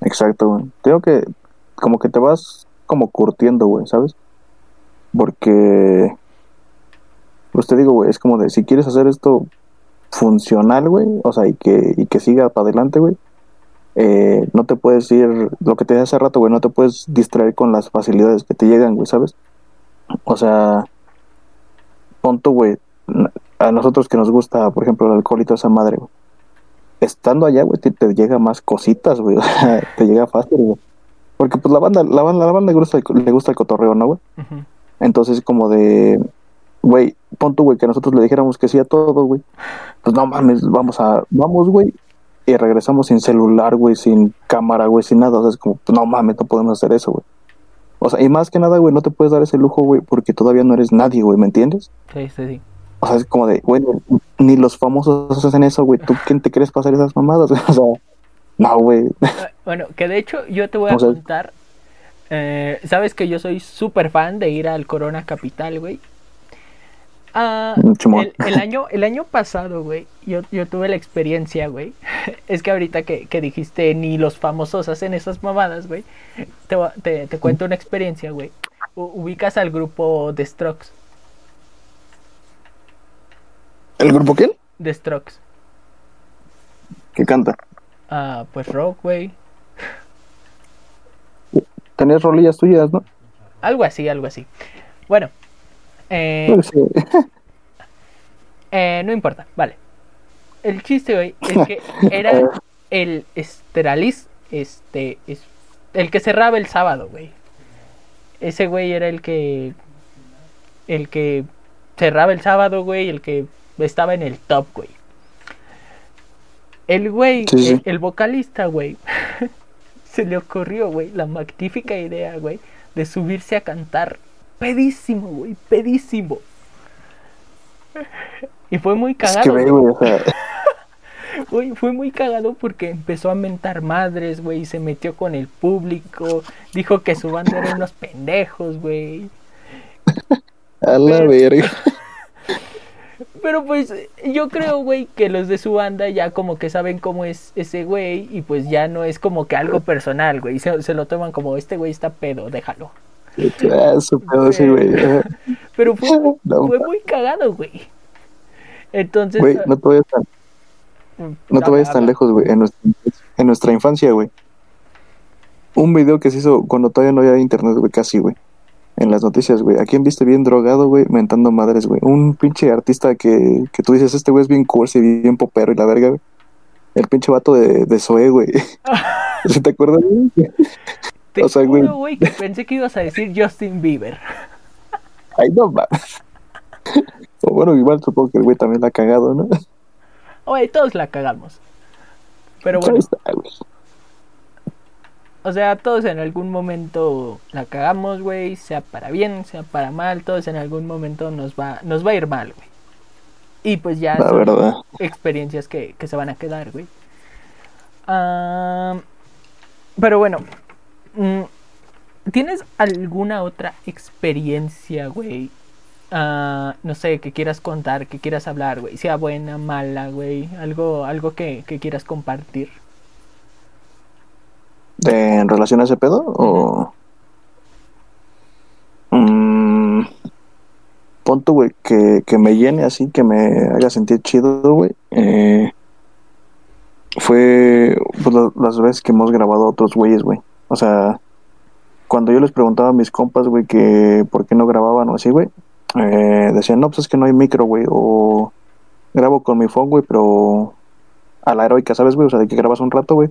Exacto, güey. Tengo que, como que te vas como curtiendo, güey, ¿sabes? Porque, pues te digo, güey, es como de, si quieres hacer esto funcional, güey, o sea, y que, y que siga para adelante, güey, eh, no te puedes ir, lo que te dije hace rato, güey, no te puedes distraer con las facilidades que te llegan, güey, ¿sabes? O sea, punto, güey, a nosotros que nos gusta, por ejemplo, el alcohol y toda esa madre, güey. Estando allá, güey, te, te llega más cositas, güey. Te llega fácil, güey. Porque pues la banda, la banda, la banda le gusta, el, le gusta el cotorreo, ¿no, güey? Entonces como de, güey, pon tú, güey, que nosotros le dijéramos que sí a todo, güey. Pues no mames, vamos a, vamos, güey, y regresamos sin celular, güey, sin cámara, güey, sin nada. O sea, es como, no mames, no podemos hacer eso, güey. O sea, y más que nada, güey, no te puedes dar ese lujo, güey, porque todavía no eres nadie, güey, ¿me entiendes? Sí, sí, sí. O sea, es como de, güey, ni los famosos hacen eso, güey. ¿Tú quién te crees pasar esas mamadas? O sea, no, güey. Bueno, que de hecho yo te voy a O sea- contar. eh, Sabes que yo soy súper fan de ir al Corona Capital, güey. Ah, Chimón. el, el año, el año pasado, güey, yo, yo tuve la experiencia, güey. Es que ahorita que, que dijiste ni los famosos hacen esas mamadas, güey. Te, te, te cuento una experiencia, güey. U- Ubicas al grupo The Strokes. ¿El grupo quién? The Strokes. Que canta. Ah, pues rock, güey. Tenías rolillas tuyas, ¿no? Algo así, algo así. Bueno. Eh, sí. Eh, no importa, vale. El chiste, güey, es que era el Esteralis, este, es, el que cerraba el sábado, güey. Ese güey era el que, el que cerraba el sábado, güey, el que estaba en el top, güey. El güey, Sí, sí. el, el vocalista, güey, se le ocurrió, güey, la magnífica idea, güey, de subirse a cantar pedísimo, güey, pedísimo. Y fue muy Es cagado. que ve, güey. güey, o sea, Güey, fue muy cagado porque empezó a mentar madres, güey, y se metió con el público, dijo que su banda eran unos pendejos, güey. a la verga. Pero pues yo creo, güey, que los de su banda ya como que saben cómo es ese güey y pues ya no es como que algo personal, güey, se, se lo toman como este güey está pedo, déjalo. Ah, su pedo, sí, güey. Pero fue, No, fue muy cagado, güey. Entonces... Güey, no te vayas tan, no te vayas tan lejos, güey. En nuestra, en nuestra infancia, güey. Un video que se hizo cuando todavía no había internet, güey, casi, güey. En las noticias, güey. ¿A quién viste bien drogado, güey? Mentando madres, güey. Un pinche artista que, que tú dices, este güey es bien cursi, bien popero y la verga, güey. El pinche vato de, de Zoé, güey. ¿Sí ¿Te acuerdas? Te o sea, güey. juro, güey, que pensé que ibas a decir Justin Bieber. Ay, no mames. O bueno, igual supongo que el güey también la ha cagado, ¿no? Oye, todos la cagamos. Pero bueno, está, güey. O sea, todos en algún momento la cagamos, güey, sea para bien, sea para mal, todos en algún momento nos va, nos va a ir mal, güey. Y pues ya La son verdad. experiencias que, que se van a quedar, güey. Ah, pero bueno, mm, ¿tienes alguna otra experiencia, güey? Ah, no sé, que quieras contar, que quieras hablar, güey. Sea buena, mala, güey. Algo, algo que, que quieras compartir. ¿De, ¿En relación a ese pedo? ¿O.? Mm, pon tú, güey, que, que me llene así, que me haga sentir chido, güey. Eh, fue pues, la- las veces que hemos grabado a otros güeyes, güey. O sea, cuando yo les preguntaba a mis compas, güey, que por qué no grababan o así, güey, eh, decían, no, pues es que no hay micro, güey, o grabo con mi phone, güey, pero a la heroica, ¿sabes, güey? O sea, de que grabas un rato, güey,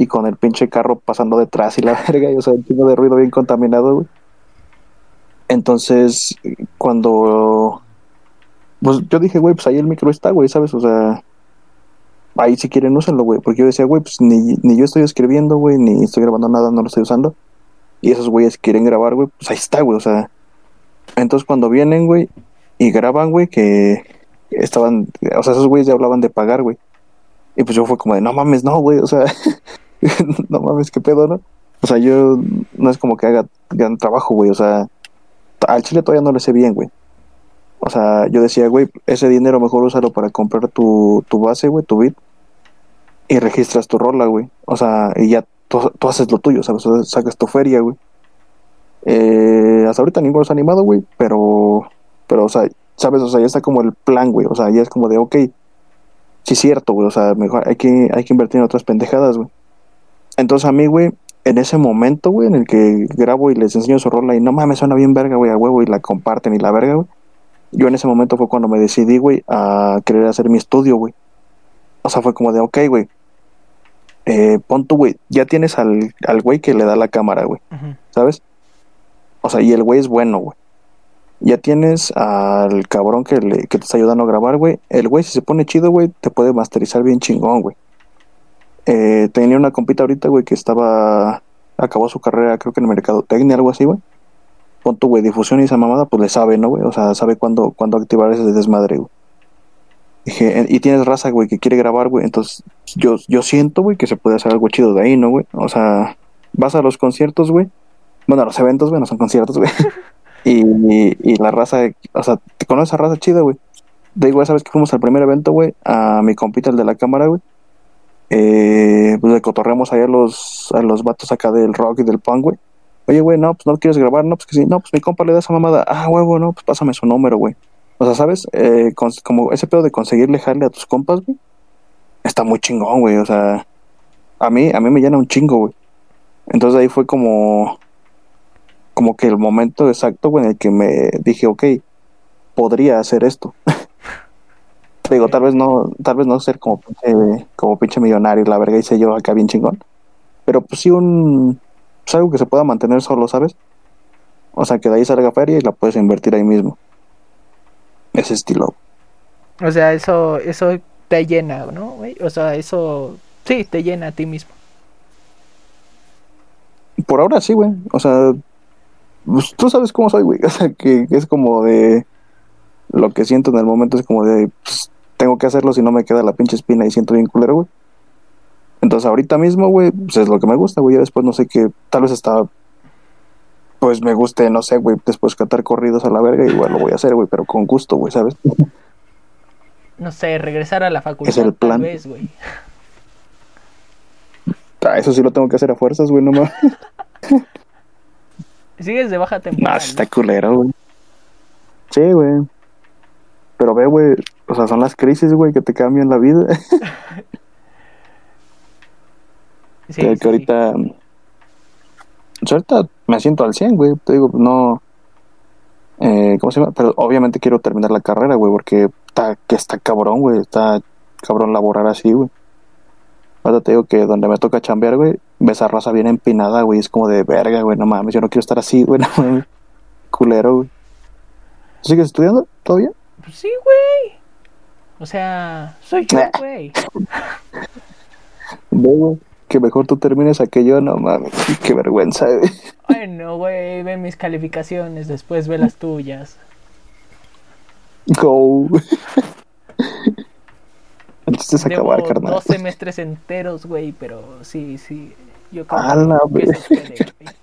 y con el pinche carro pasando detrás y la verga, y, o sea, un chingo de ruido bien contaminado, güey. Entonces, cuando. Pues yo dije, güey, pues ahí el micro está, güey, ¿sabes? O sea, ahí si quieren úsenlo, güey. Porque yo decía, güey, pues ni, ni yo estoy escribiendo, güey, ni estoy grabando nada, no lo estoy usando. Y esos güeyes quieren grabar, güey, pues ahí está, güey, o sea. Entonces cuando vienen, güey, y graban, güey, que estaban, o sea, esos güeyes ya hablaban de pagar, güey. Y pues yo fue como de, no mames, no, güey, o sea, no mames, qué pedo, ¿no? O sea, yo no es como que haga gran trabajo, güey, o sea, al chile todavía no le sé bien, güey. O sea, yo decía, güey, ese dinero mejor úsalo para comprar tu, tu base, güey, tu bit, y registras tu rola, güey. O sea, y ya tú, haces lo tuyo, ¿sabes? Sacas tu feria, güey. Eh, hasta ahorita ninguno se ha animado, güey, pero, pero, o sea, ¿sabes? O sea, ya está como el plan, güey. O sea, ya es como de, ok, sí cierto, güey. O sea, mejor hay que, hay que invertir en otras pendejadas, güey. Entonces a mí, güey, en ese momento, güey, en el que grabo y les enseño su rola y no mames, suena bien verga, güey, a huevo y la comparten y la verga, güey. Yo en ese momento fue cuando me decidí, güey, a querer hacer mi estudio, güey. O sea, fue como de, ok, güey. Eh, pon tú, güey, ya tienes al, al güey que le da la cámara, güey. ¿sabes? O sea, y el güey es bueno, güey. ya tienes al cabrón que, le, que te está ayudando a grabar, güey. El güey, si se pone chido, güey, te puede masterizar bien chingón, güey. Eh, tenía una compita ahorita, güey, que estaba. Acabó su carrera, creo que en el mercadotecnia, algo así, güey. Pon tu, güey, difusión y esa mamada, pues le sabe, ¿no, güey? O sea, sabe cuándo, cuándo activar ese desmadre, güey. Dije, y tienes raza, güey, que quiere grabar, güey. Entonces, yo, yo siento, güey, que se puede hacer algo chido de ahí, ¿no, güey? O sea, vas a los conciertos, güey. Bueno, a los eventos, güey, no son conciertos, güey. y, y la raza, o sea, te conoces a raza chida, güey. De igual, ¿sabes que fuimos al primer evento, güey? A mi compita, el de la cámara, güey. Eh, pues le cotorreamos ahí a los, a los vatos acá del rock y del punk, güey. Oye, güey, no, pues no quieres grabar, no, pues que sí, no, pues mi compa le da esa mamada. Ah, huevo, no, pues pásame su número, güey. O sea, ¿sabes? Eh, como ese pedo de conseguirle jale a tus compas, güey. Está muy chingón, güey. O sea, a mí, a mí me llena un chingo, güey. Entonces ahí fue como, como que el momento exacto, güey, en el que me dije, ok, podría hacer esto. Te digo, tal vez no, tal vez no ser como pinche, como pinche millonario, la verga hice yo acá bien chingón. Pero pues sí un, pues algo que se pueda mantener solo, ¿sabes? O sea, que de ahí salga feria y la puedes invertir ahí mismo ese estilo. O sea, eso, eso te llena, ¿no? O sea, eso sí, te llena a ti mismo. Por ahora sí, güey. O sea, pues, tú sabes cómo soy, güey. O sea, que, es como de... Lo que siento en el momento es como de... Pues, tengo que hacerlo si no me queda la pinche espina y siento bien culero, güey. Entonces ahorita mismo, güey, pues es lo que me gusta, güey. Ya después no sé qué, tal vez está pues me guste, no sé, güey, después cantar corridos a la verga, igual lo voy a hacer, güey, pero con gusto, güey, ¿sabes? No sé, regresar a la facultad. Es el plan. Tal vez, güey. Ah, eso sí lo tengo que hacer a fuerzas, güey, no más. Sigues de baja temporada. No, está culero, güey. Sí, güey. Pero ve, güey, o sea, son las crisis, güey, que te cambian la vida. sí, que, ahorita ahorita me siento al 100, güey. Te digo, no. Eh, ¿Cómo se llama? Pero obviamente quiero terminar la carrera, güey, porque está, que está cabrón, güey. Está cabrón laborar así, güey. Ahora te digo que donde me toca chambear, güey, ves a raza bien empinada, güey. Es como de verga, güey, no mames. Yo no quiero estar así, güey, no mames. Culero, güey. ¿Sigues estudiando todavía? Pues sí, güey. O sea, soy yo, güey. güey que mejor tú termines a que yo, no mames, qué vergüenza, güey. Ay, no, güey, ve mis calificaciones, después ve las tuyas. Go. Entonces acabar, carnal. Dos semestres enteros, güey, pero sí, sí. Yo creo que se puede, güey.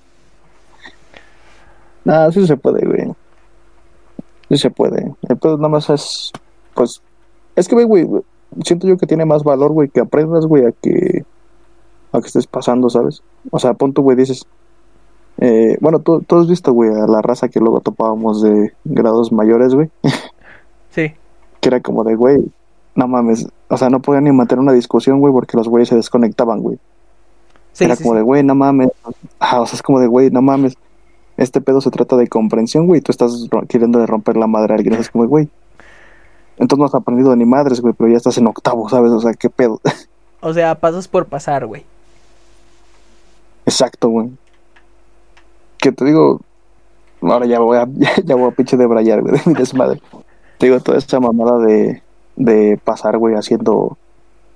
No, sí se puede, güey. Sí se puede. El pedo nada más es, pues, es que, güey, siento yo que tiene más valor, güey, que aprendas, güey, a que a que estés pasando, ¿sabes? O sea, punto, güey, dices, eh, bueno, tú, has visto, güey, a la raza que luego topábamos de grados mayores, güey. Sí. que era como de, güey, no mames, o sea, no podían ni mantener una discusión, güey, porque los güeyes se desconectaban, güey. Sí, era como de, güey, no mames. o sea, es como de, güey, no mames. Este pedo se trata de comprensión, güey. Tú estás queriendo de romper la madre a alguien. Es como, güey. Entonces no has aprendido ni madres, güey, pero ya estás en octavo, ¿sabes? O sea, qué pedo. O sea, pasas por pasar, güey. Exacto, güey. Que te digo, ahora ya voy a, ya, voy a pinche debrayar, güey, de mi desmadre. Te digo, toda esta mamada de, de pasar, güey, haciendo,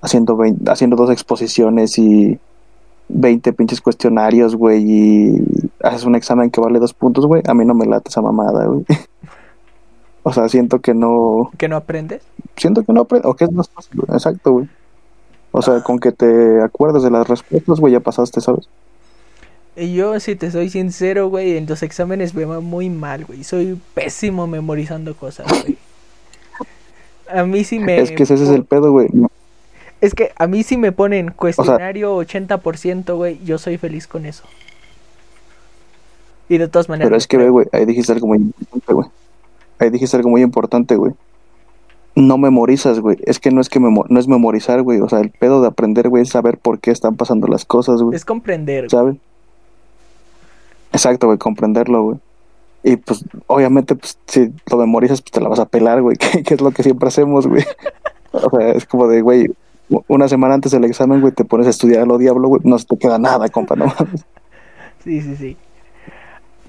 haciendo, haciendo dos exposiciones y 20 pinches cuestionarios, güey, y haces un examen que vale dos puntos, güey, a mí no me late esa mamada, güey. O sea, siento que no... ¿Que no aprendes? Siento que no aprendes, o que es más fácil, exacto, güey. O sea, con que te acuerdes de las respuestas, güey, ya pasaste, ¿sabes? Yo, si te soy sincero, güey, en los exámenes me va muy mal, güey. Soy pésimo memorizando cosas, güey. A mí sí me... Es que ese es el pedo, güey. Es que a mí sí me ponen cuestionario 80%, güey. Yo soy feliz con eso. Y de todas maneras... Pero es que, güey, ahí dijiste algo muy importante, güey. Ahí dijiste algo muy importante, güey. No memorizas, güey. Es que no es que no es memorizar, güey. O sea, el pedo de aprender, güey, es saber por qué están pasando las cosas, güey. Es comprender. ¿Sabes? Exacto, güey, comprenderlo, güey. Y pues, obviamente, pues, si lo memorizas, pues te la vas a pelar, güey, que, es lo que siempre hacemos, güey. o sea, es como de, güey, una semana antes del examen, güey, te pones a estudiar a lo diablo, güey, no se te queda nada, compa, no Sí, sí, sí.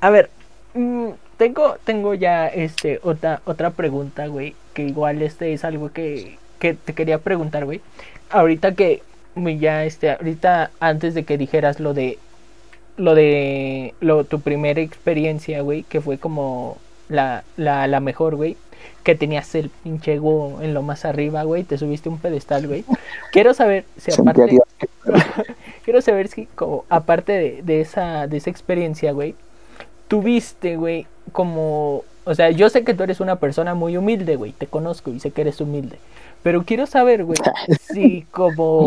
A ver, mm, tengo, tengo ya este otra, otra pregunta, güey. Que igual este es algo que, que te quería preguntar, güey. Ahorita que ya este, ahorita antes de que dijeras lo de lo de lo, tu primera experiencia, güey, que fue como la, la, la mejor, güey, que tenías el pinche ego en lo más arriba, güey, te subiste un pedestal, güey. Quiero saber si aparte quiero saber si como aparte de, de esa de esa experiencia, güey, tuviste, güey, como o sea, yo sé que tú eres una persona muy humilde, güey, te conozco y sé que eres humilde. Pero quiero saber, güey, si como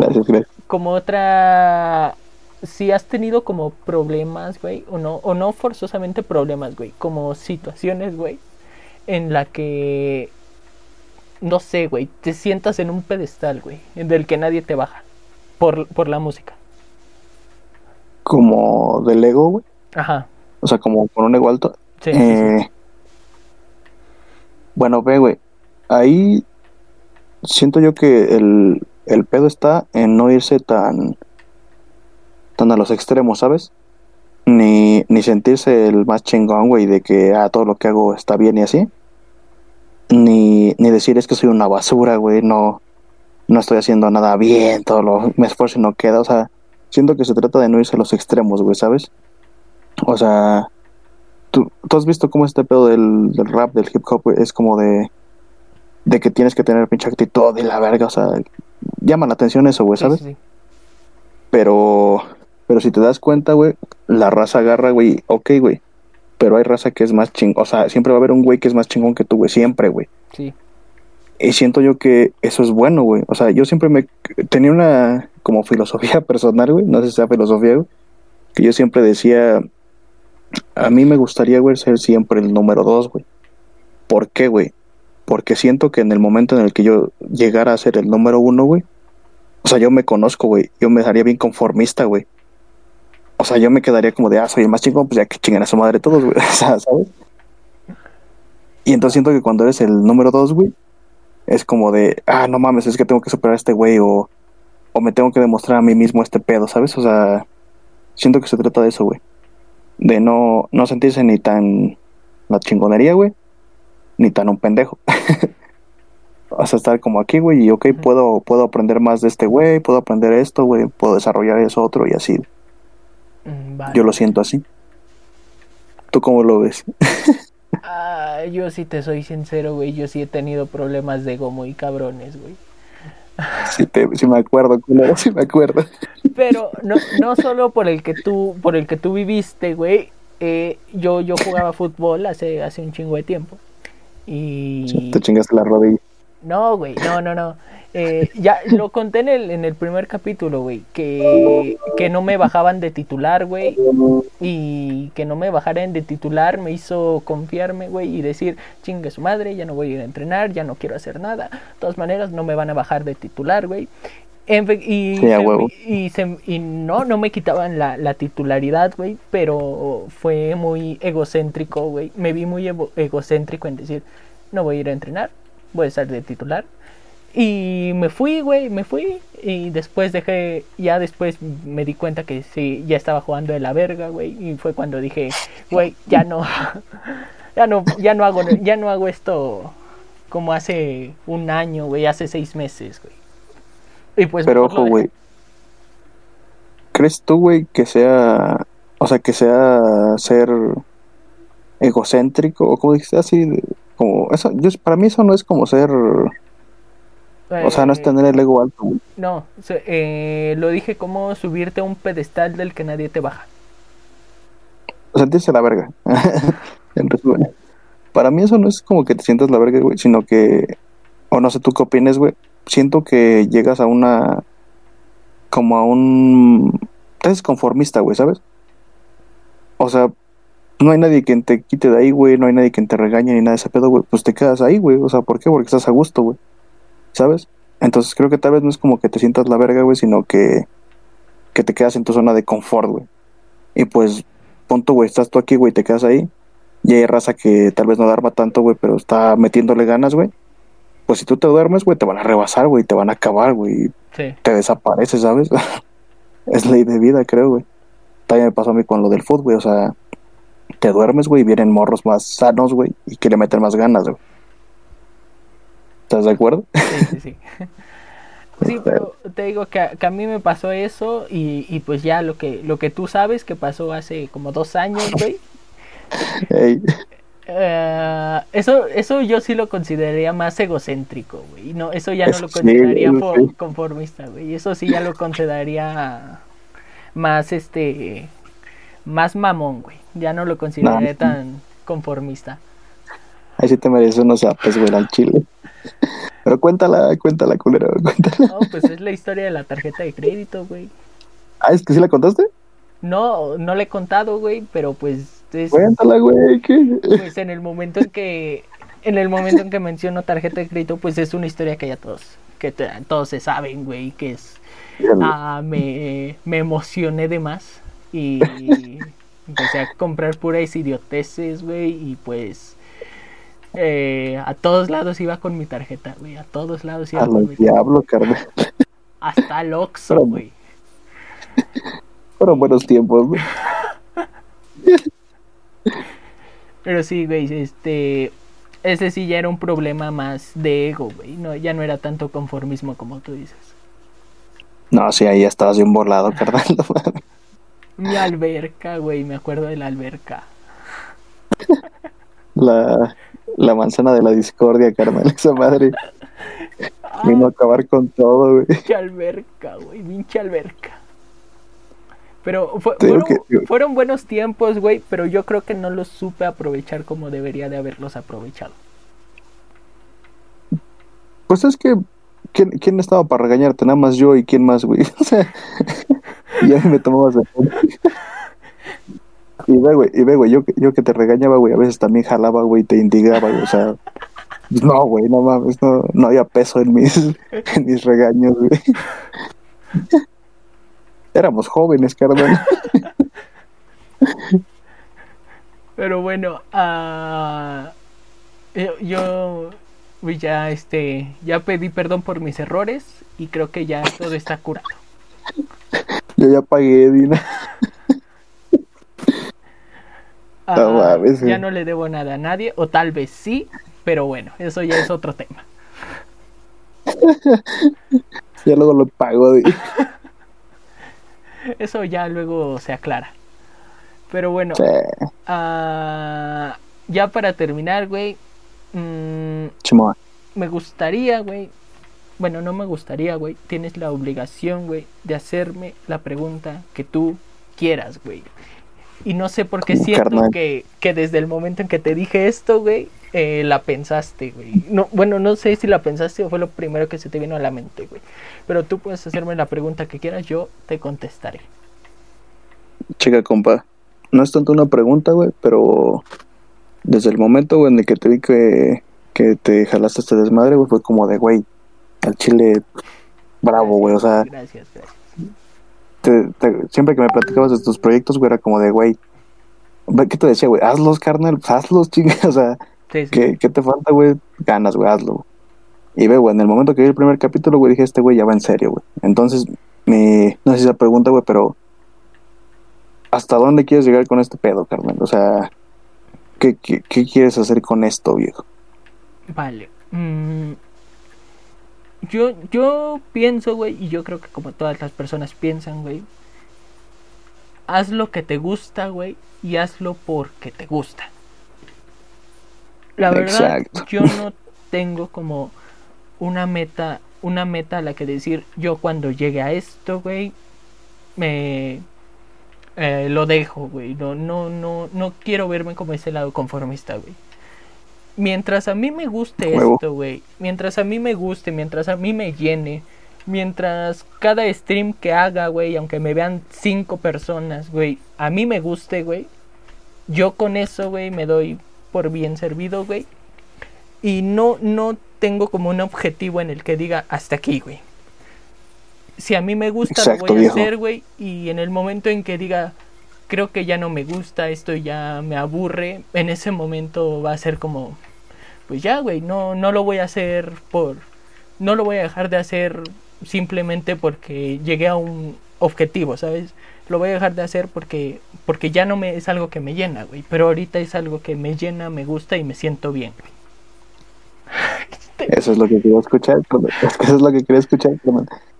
como otra si has tenido como problemas, güey, o no, o no forzosamente problemas, güey, como situaciones, güey, en la que, no sé, güey, te sientas en un pedestal, güey, del que nadie te baja, por, por la música. Como del ego, güey. Ajá. O sea, como con un ego alto. Sí, Eh, sí, sí. Bueno, ve, güey. Ahí siento yo que el, el pedo está en no irse tan, tan a los extremos, ¿sabes? Ni, ni sentirse el más chingón, güey, de que ah, todo lo que hago está bien y así. Ni, ni decir es que soy una basura, güey, no, no estoy haciendo nada bien, todo lo, me esfuerzo y no queda. O sea, siento que se trata de no irse a los extremos, güey, ¿sabes? O sea, ¿tú, tú has visto cómo este pedo del, del rap, del hip hop, es como de, de que tienes que tener pinche actitud y la verga, o sea, llama la atención eso, güey, ¿sabes? sí, sí. Pero, pero si te das cuenta, güey, la raza agarra, güey, ok, güey. Pero hay raza que es más chingón. O sea, siempre va a haber un güey que es más chingón que tú, güey, siempre, güey. Sí. Y siento yo que eso es bueno, güey. O sea, yo siempre me tenía una como filosofía personal, güey. No sé si sea filosofía, güey. Que yo siempre decía, a mí me gustaría, güey, ser siempre el número dos, güey. ¿Por qué, güey? Porque siento que en el momento en el que yo llegara a ser el número uno, güey. O sea, yo me conozco, güey. Yo me daría bien conformista, güey. O sea, yo me quedaría como de, ah, soy el más chingón, pues ya que chingan a su madre todos, güey. O sea, ¿sabes? Y entonces siento que cuando eres el número dos, güey, es como de, ah, no mames, es que tengo que superar a este güey o, o me tengo que demostrar a mí mismo este pedo, ¿sabes? O sea, siento que se trata de eso, güey. De no, no sentirse ni tan la chingonería, güey, ni tan un pendejo. sea, estar como aquí, güey, y ok, puedo, puedo aprender más de este güey, puedo aprender esto, güey, puedo desarrollar eso otro y así. Mm, vale. Yo lo siento así. ¿Tú cómo lo ves? Ah, yo sí te soy sincero, güey. Yo sí he tenido problemas de ego muy cabrones, güey. Sí, te, sí me acuerdo, culero, sí me acuerdo. Pero no, no solo por el que tú, por el que tú viviste, güey. Eh, yo, yo jugaba fútbol hace, hace un chingo de tiempo. Y. Te chingaste la rodilla. No, güey, no, no, no. Eh, ya lo conté en el, en el primer capítulo, güey, que, que no me bajaban de titular, güey, y que no me bajaran de titular me hizo confiarme, güey, y decir, chingue su madre, ya no voy a ir a entrenar, ya no quiero hacer nada, de todas maneras no me van a bajar de titular, güey. Y, Sí, se- y, se- y no, no me quitaban la, la titularidad, güey, pero fue muy egocéntrico, güey. Me vi muy ego- egocéntrico en decir, no voy a ir a entrenar, voy a estar de titular. Y me fui, güey, me fui. Y después dejé, ya después me di cuenta que sí, ya estaba jugando de la verga, güey. Y fue cuando dije, güey, ya no, ya no, ya no hago, ya no hago esto como hace un año, güey, hace seis meses, güey. Y pues Pero ojo, güey. ¿Crees tú, güey, que sea, o sea, que sea ser egocéntrico o como dijiste así, de- como eso, yo, para mí eso no es como ser, o sea, no es Eh, tener el ego alto, güey. No, eh, lo dije como subirte a un pedestal del que nadie te baja. sentirse la verga. en resumen. Para mí eso no es como que te sientas la verga, güey, sino que, o no sé tú qué opines, güey. Siento que llegas a una, como a un, haces conformista, güey, ¿sabes? O sea, no hay nadie quien te quite de ahí, güey, no hay nadie quien te regañe ni nada de ese pedo, güey. Pues te quedas ahí, güey. O sea, ¿por qué? Porque estás a gusto, güey. ¿Sabes? Entonces creo que tal vez no es como que te sientas la verga, güey, sino que, que te quedas en tu zona de confort, güey. Y pues, punto, güey, estás tú aquí, güey, te quedas ahí. Y hay raza que tal vez no darma tanto, güey, pero está metiéndole ganas, güey. Pues si tú te duermes, güey, te van a rebasar, güey, te van a acabar, güey, Sí. te desapareces, ¿sabes? es ley de vida, creo, güey. También me pasó a mí con lo del fútbol, güey, o sea, te duermes, güey, y vienen morros más sanos, güey, y que le meten más ganas, güey. ¿Estás de acuerdo? Sí, sí, sí. Sí, pero te digo que a, que a mí me pasó eso y, y pues ya lo que, lo que tú sabes que pasó hace como dos años, güey. Ey, Eh, eso, eso yo sí lo consideraría más egocéntrico, güey. No, eso ya no lo consideraría eso por- sí. conformista, güey. Eso sí ya lo consideraría más, este, más mamón, güey. Ya no lo consideraría No. tan conformista. ahí sí te mereces unos apes, güey, al chile. Pero cuéntala, cuéntala, culero, cuéntala. No, pues es la historia de la tarjeta de crédito, güey. Ah, ¿es que sí la contaste? No, no le he contado, güey, pero pues es, Cuéntala, güey, ¿qué? pues en el momento en que en el momento en que menciono tarjeta de crédito, pues es una historia que ya todos que te- todos se saben, güey, que es ah, me, me emocioné de más y empecé a comprar puras idioteces, güey, y pues eh, a todos lados iba con mi tarjeta, güey, a todos lados iba A con mi tarjeta. diablos, carnal. Hasta el Oxxo, güey. Fueron buenos tiempos, güey. Pero sí, güey, este. Ese sí ya era un problema más de ego, güey. No, ya no era tanto conformismo como tú dices. No, sí, ahí estabas bien volado, carnal. Mi alberca, güey, me acuerdo de la alberca. La, la manzana de la discordia, carnal. Esa madre Ah, vino a acabar con todo, güey. pinche alberca, güey, pinche alberca. Pero fue- Te digo fueron, que- fueron buenos tiempos, güey, pero yo creo que no los supe aprovechar como debería de haberlos aprovechado. Pues es que, ¿quién, quién estaba para regañarte? Nada más yo y quién más, güey. O sea, y a mí me tomabas de. Y ve, güey, y ve, güey, yo, yo que te regañaba, güey, a veces también jalaba, güey, te indigaba, güey, o sea, no, güey, no mames, no, no había peso en mis, en mis regaños, güey. Éramos jóvenes, carnal. Pero bueno, ah, yo, ya este ya pedí perdón por mis errores y creo que ya todo está curado. Yo ya pagué, Dina. Ah, No mames, ya güey. no le debo nada a nadie, o tal vez sí, pero bueno, eso ya es otro tema. Ya luego lo pago. Eso ya luego se aclara. Pero bueno, Sí, ah, ya para terminar, güey, mm, chimoa. me gustaría, güey. Bueno, no me gustaría, güey. Tienes la obligación, güey, de hacerme la pregunta que tú quieras, güey. Y no sé por qué siento que, que desde el momento en que te dije esto, güey, eh, la pensaste, güey. No, bueno, no sé si la pensaste o fue lo primero que se te vino a la mente, güey. Pero tú puedes hacerme la pregunta que quieras, yo te contestaré. Chica, compa, no es tanto una pregunta, güey, pero desde el momento, güey, en el que te vi que, que te jalaste este desmadre, güey, fue como de, güey, al chile, bravo, güey, o sea, Gracias, gracias. te- te- siempre que me platicabas de tus proyectos, güey, era como de, güey, ¿qué te decía, güey? Hazlos, carnal, pues, hazlos, chinga, o sea, Sí, sí. ¿qué, qué te falta, güey? Ganas, güey, hazlo. Y ve, güey, en el momento que vi el primer capítulo, güey, dije, este güey ya va en serio, güey. Entonces, mi, no sé si la pregunta, güey, pero ¿hasta dónde quieres llegar con este pedo, carnal? O sea, ¿qué, qué, qué quieres hacer con esto, viejo? Vale. mm, yo, yo pienso, güey, y yo creo que como todas las personas piensan, güey. Haz lo que te gusta, güey, y hazlo porque te gusta. La verdad, Exacto. yo no tengo como una meta, una meta a la que decir, yo cuando llegue a esto, güey, me eh, lo dejo, güey. No, no, no, no quiero verme como ese lado conformista, güey. Mientras a mí me guste Huevo. esto, güey. Mientras a mí me guste, mientras a mí me llene. Mientras cada stream que haga, güey, aunque me vean cinco personas, güey, a mí me guste, güey. Yo con eso, güey, me doy por bien servido, güey. Y no, no tengo como un objetivo en el que diga hasta aquí, güey. Si a mí me gusta, Exacto, lo voy a viejo. hacer, güey. Y en el momento en que diga, creo que ya no me gusta, esto ya me aburre, en ese momento va a ser como, pues ya, güey, no, no lo voy a hacer por, no lo voy a dejar de hacer simplemente porque llegué a un objetivo, ¿sabes? lo voy a dejar de hacer porque, porque ya no me es algo que me llena, güey. Pero ahorita es algo que me llena, me gusta y me siento bien. Eso es lo que quería escuchar, eso es lo que quería escuchar.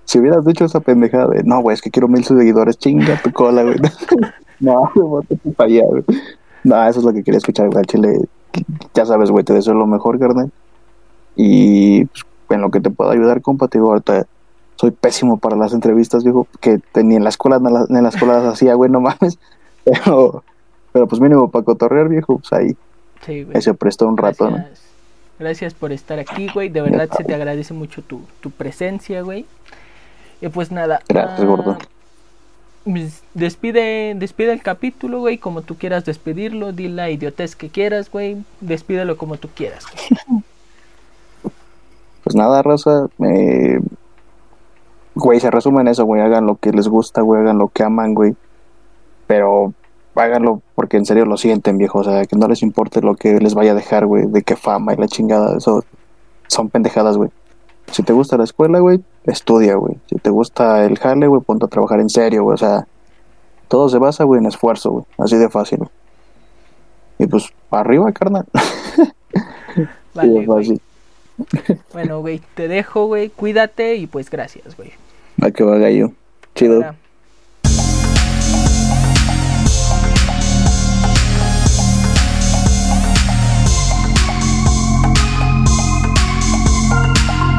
Si hubieras dicho esa pendejada de, no, güey, es que quiero mil seguidores, chinga tu cola, güey. no, güey, para allá, güey. No, eso es lo que quería escuchar, güey. Chile, ya sabes, güey, te deseo lo mejor, carnal. Y pues, en lo que te pueda ayudar, compa, te digo, ahorita soy pésimo para las entrevistas, viejo, que ni en la escuela, ni en ni las hacía, güey, no mames. Pero, pero pues mínimo para cotorrear, viejo, pues ahí, Sí, güey. ahí se prestó un rato, ¿no? Gracias. Gracias por estar aquí, güey. De verdad se te agradece mucho tu, tu presencia, güey. Y pues nada. Gracias, ah, gordo. Despide, despide el capítulo, güey, como tú quieras despedirlo. Di la idiotez que quieras, güey. Despídelo como tú quieras. Pues nada, raza. eh, Güey, se resume en eso, güey. Hagan lo que les gusta, güey. Hagan lo que aman, güey. Pero háganlo porque en serio lo sienten, viejo. O sea, que no les importe lo que les vaya a dejar, güey. De qué fama y la chingada. Eso son pendejadas, güey. Si te gusta la escuela, güey, estudia, güey. Si te gusta el jale, güey, ponte a trabajar en serio, güey. O sea, todo se basa, güey, en esfuerzo, güey. Así de fácil, güey. Y pues, para arriba, carnal. Vale, güey. fácil. Bueno, güey, te dejo, güey. Cuídate y pues gracias, güey. Va que va gallo. Chido.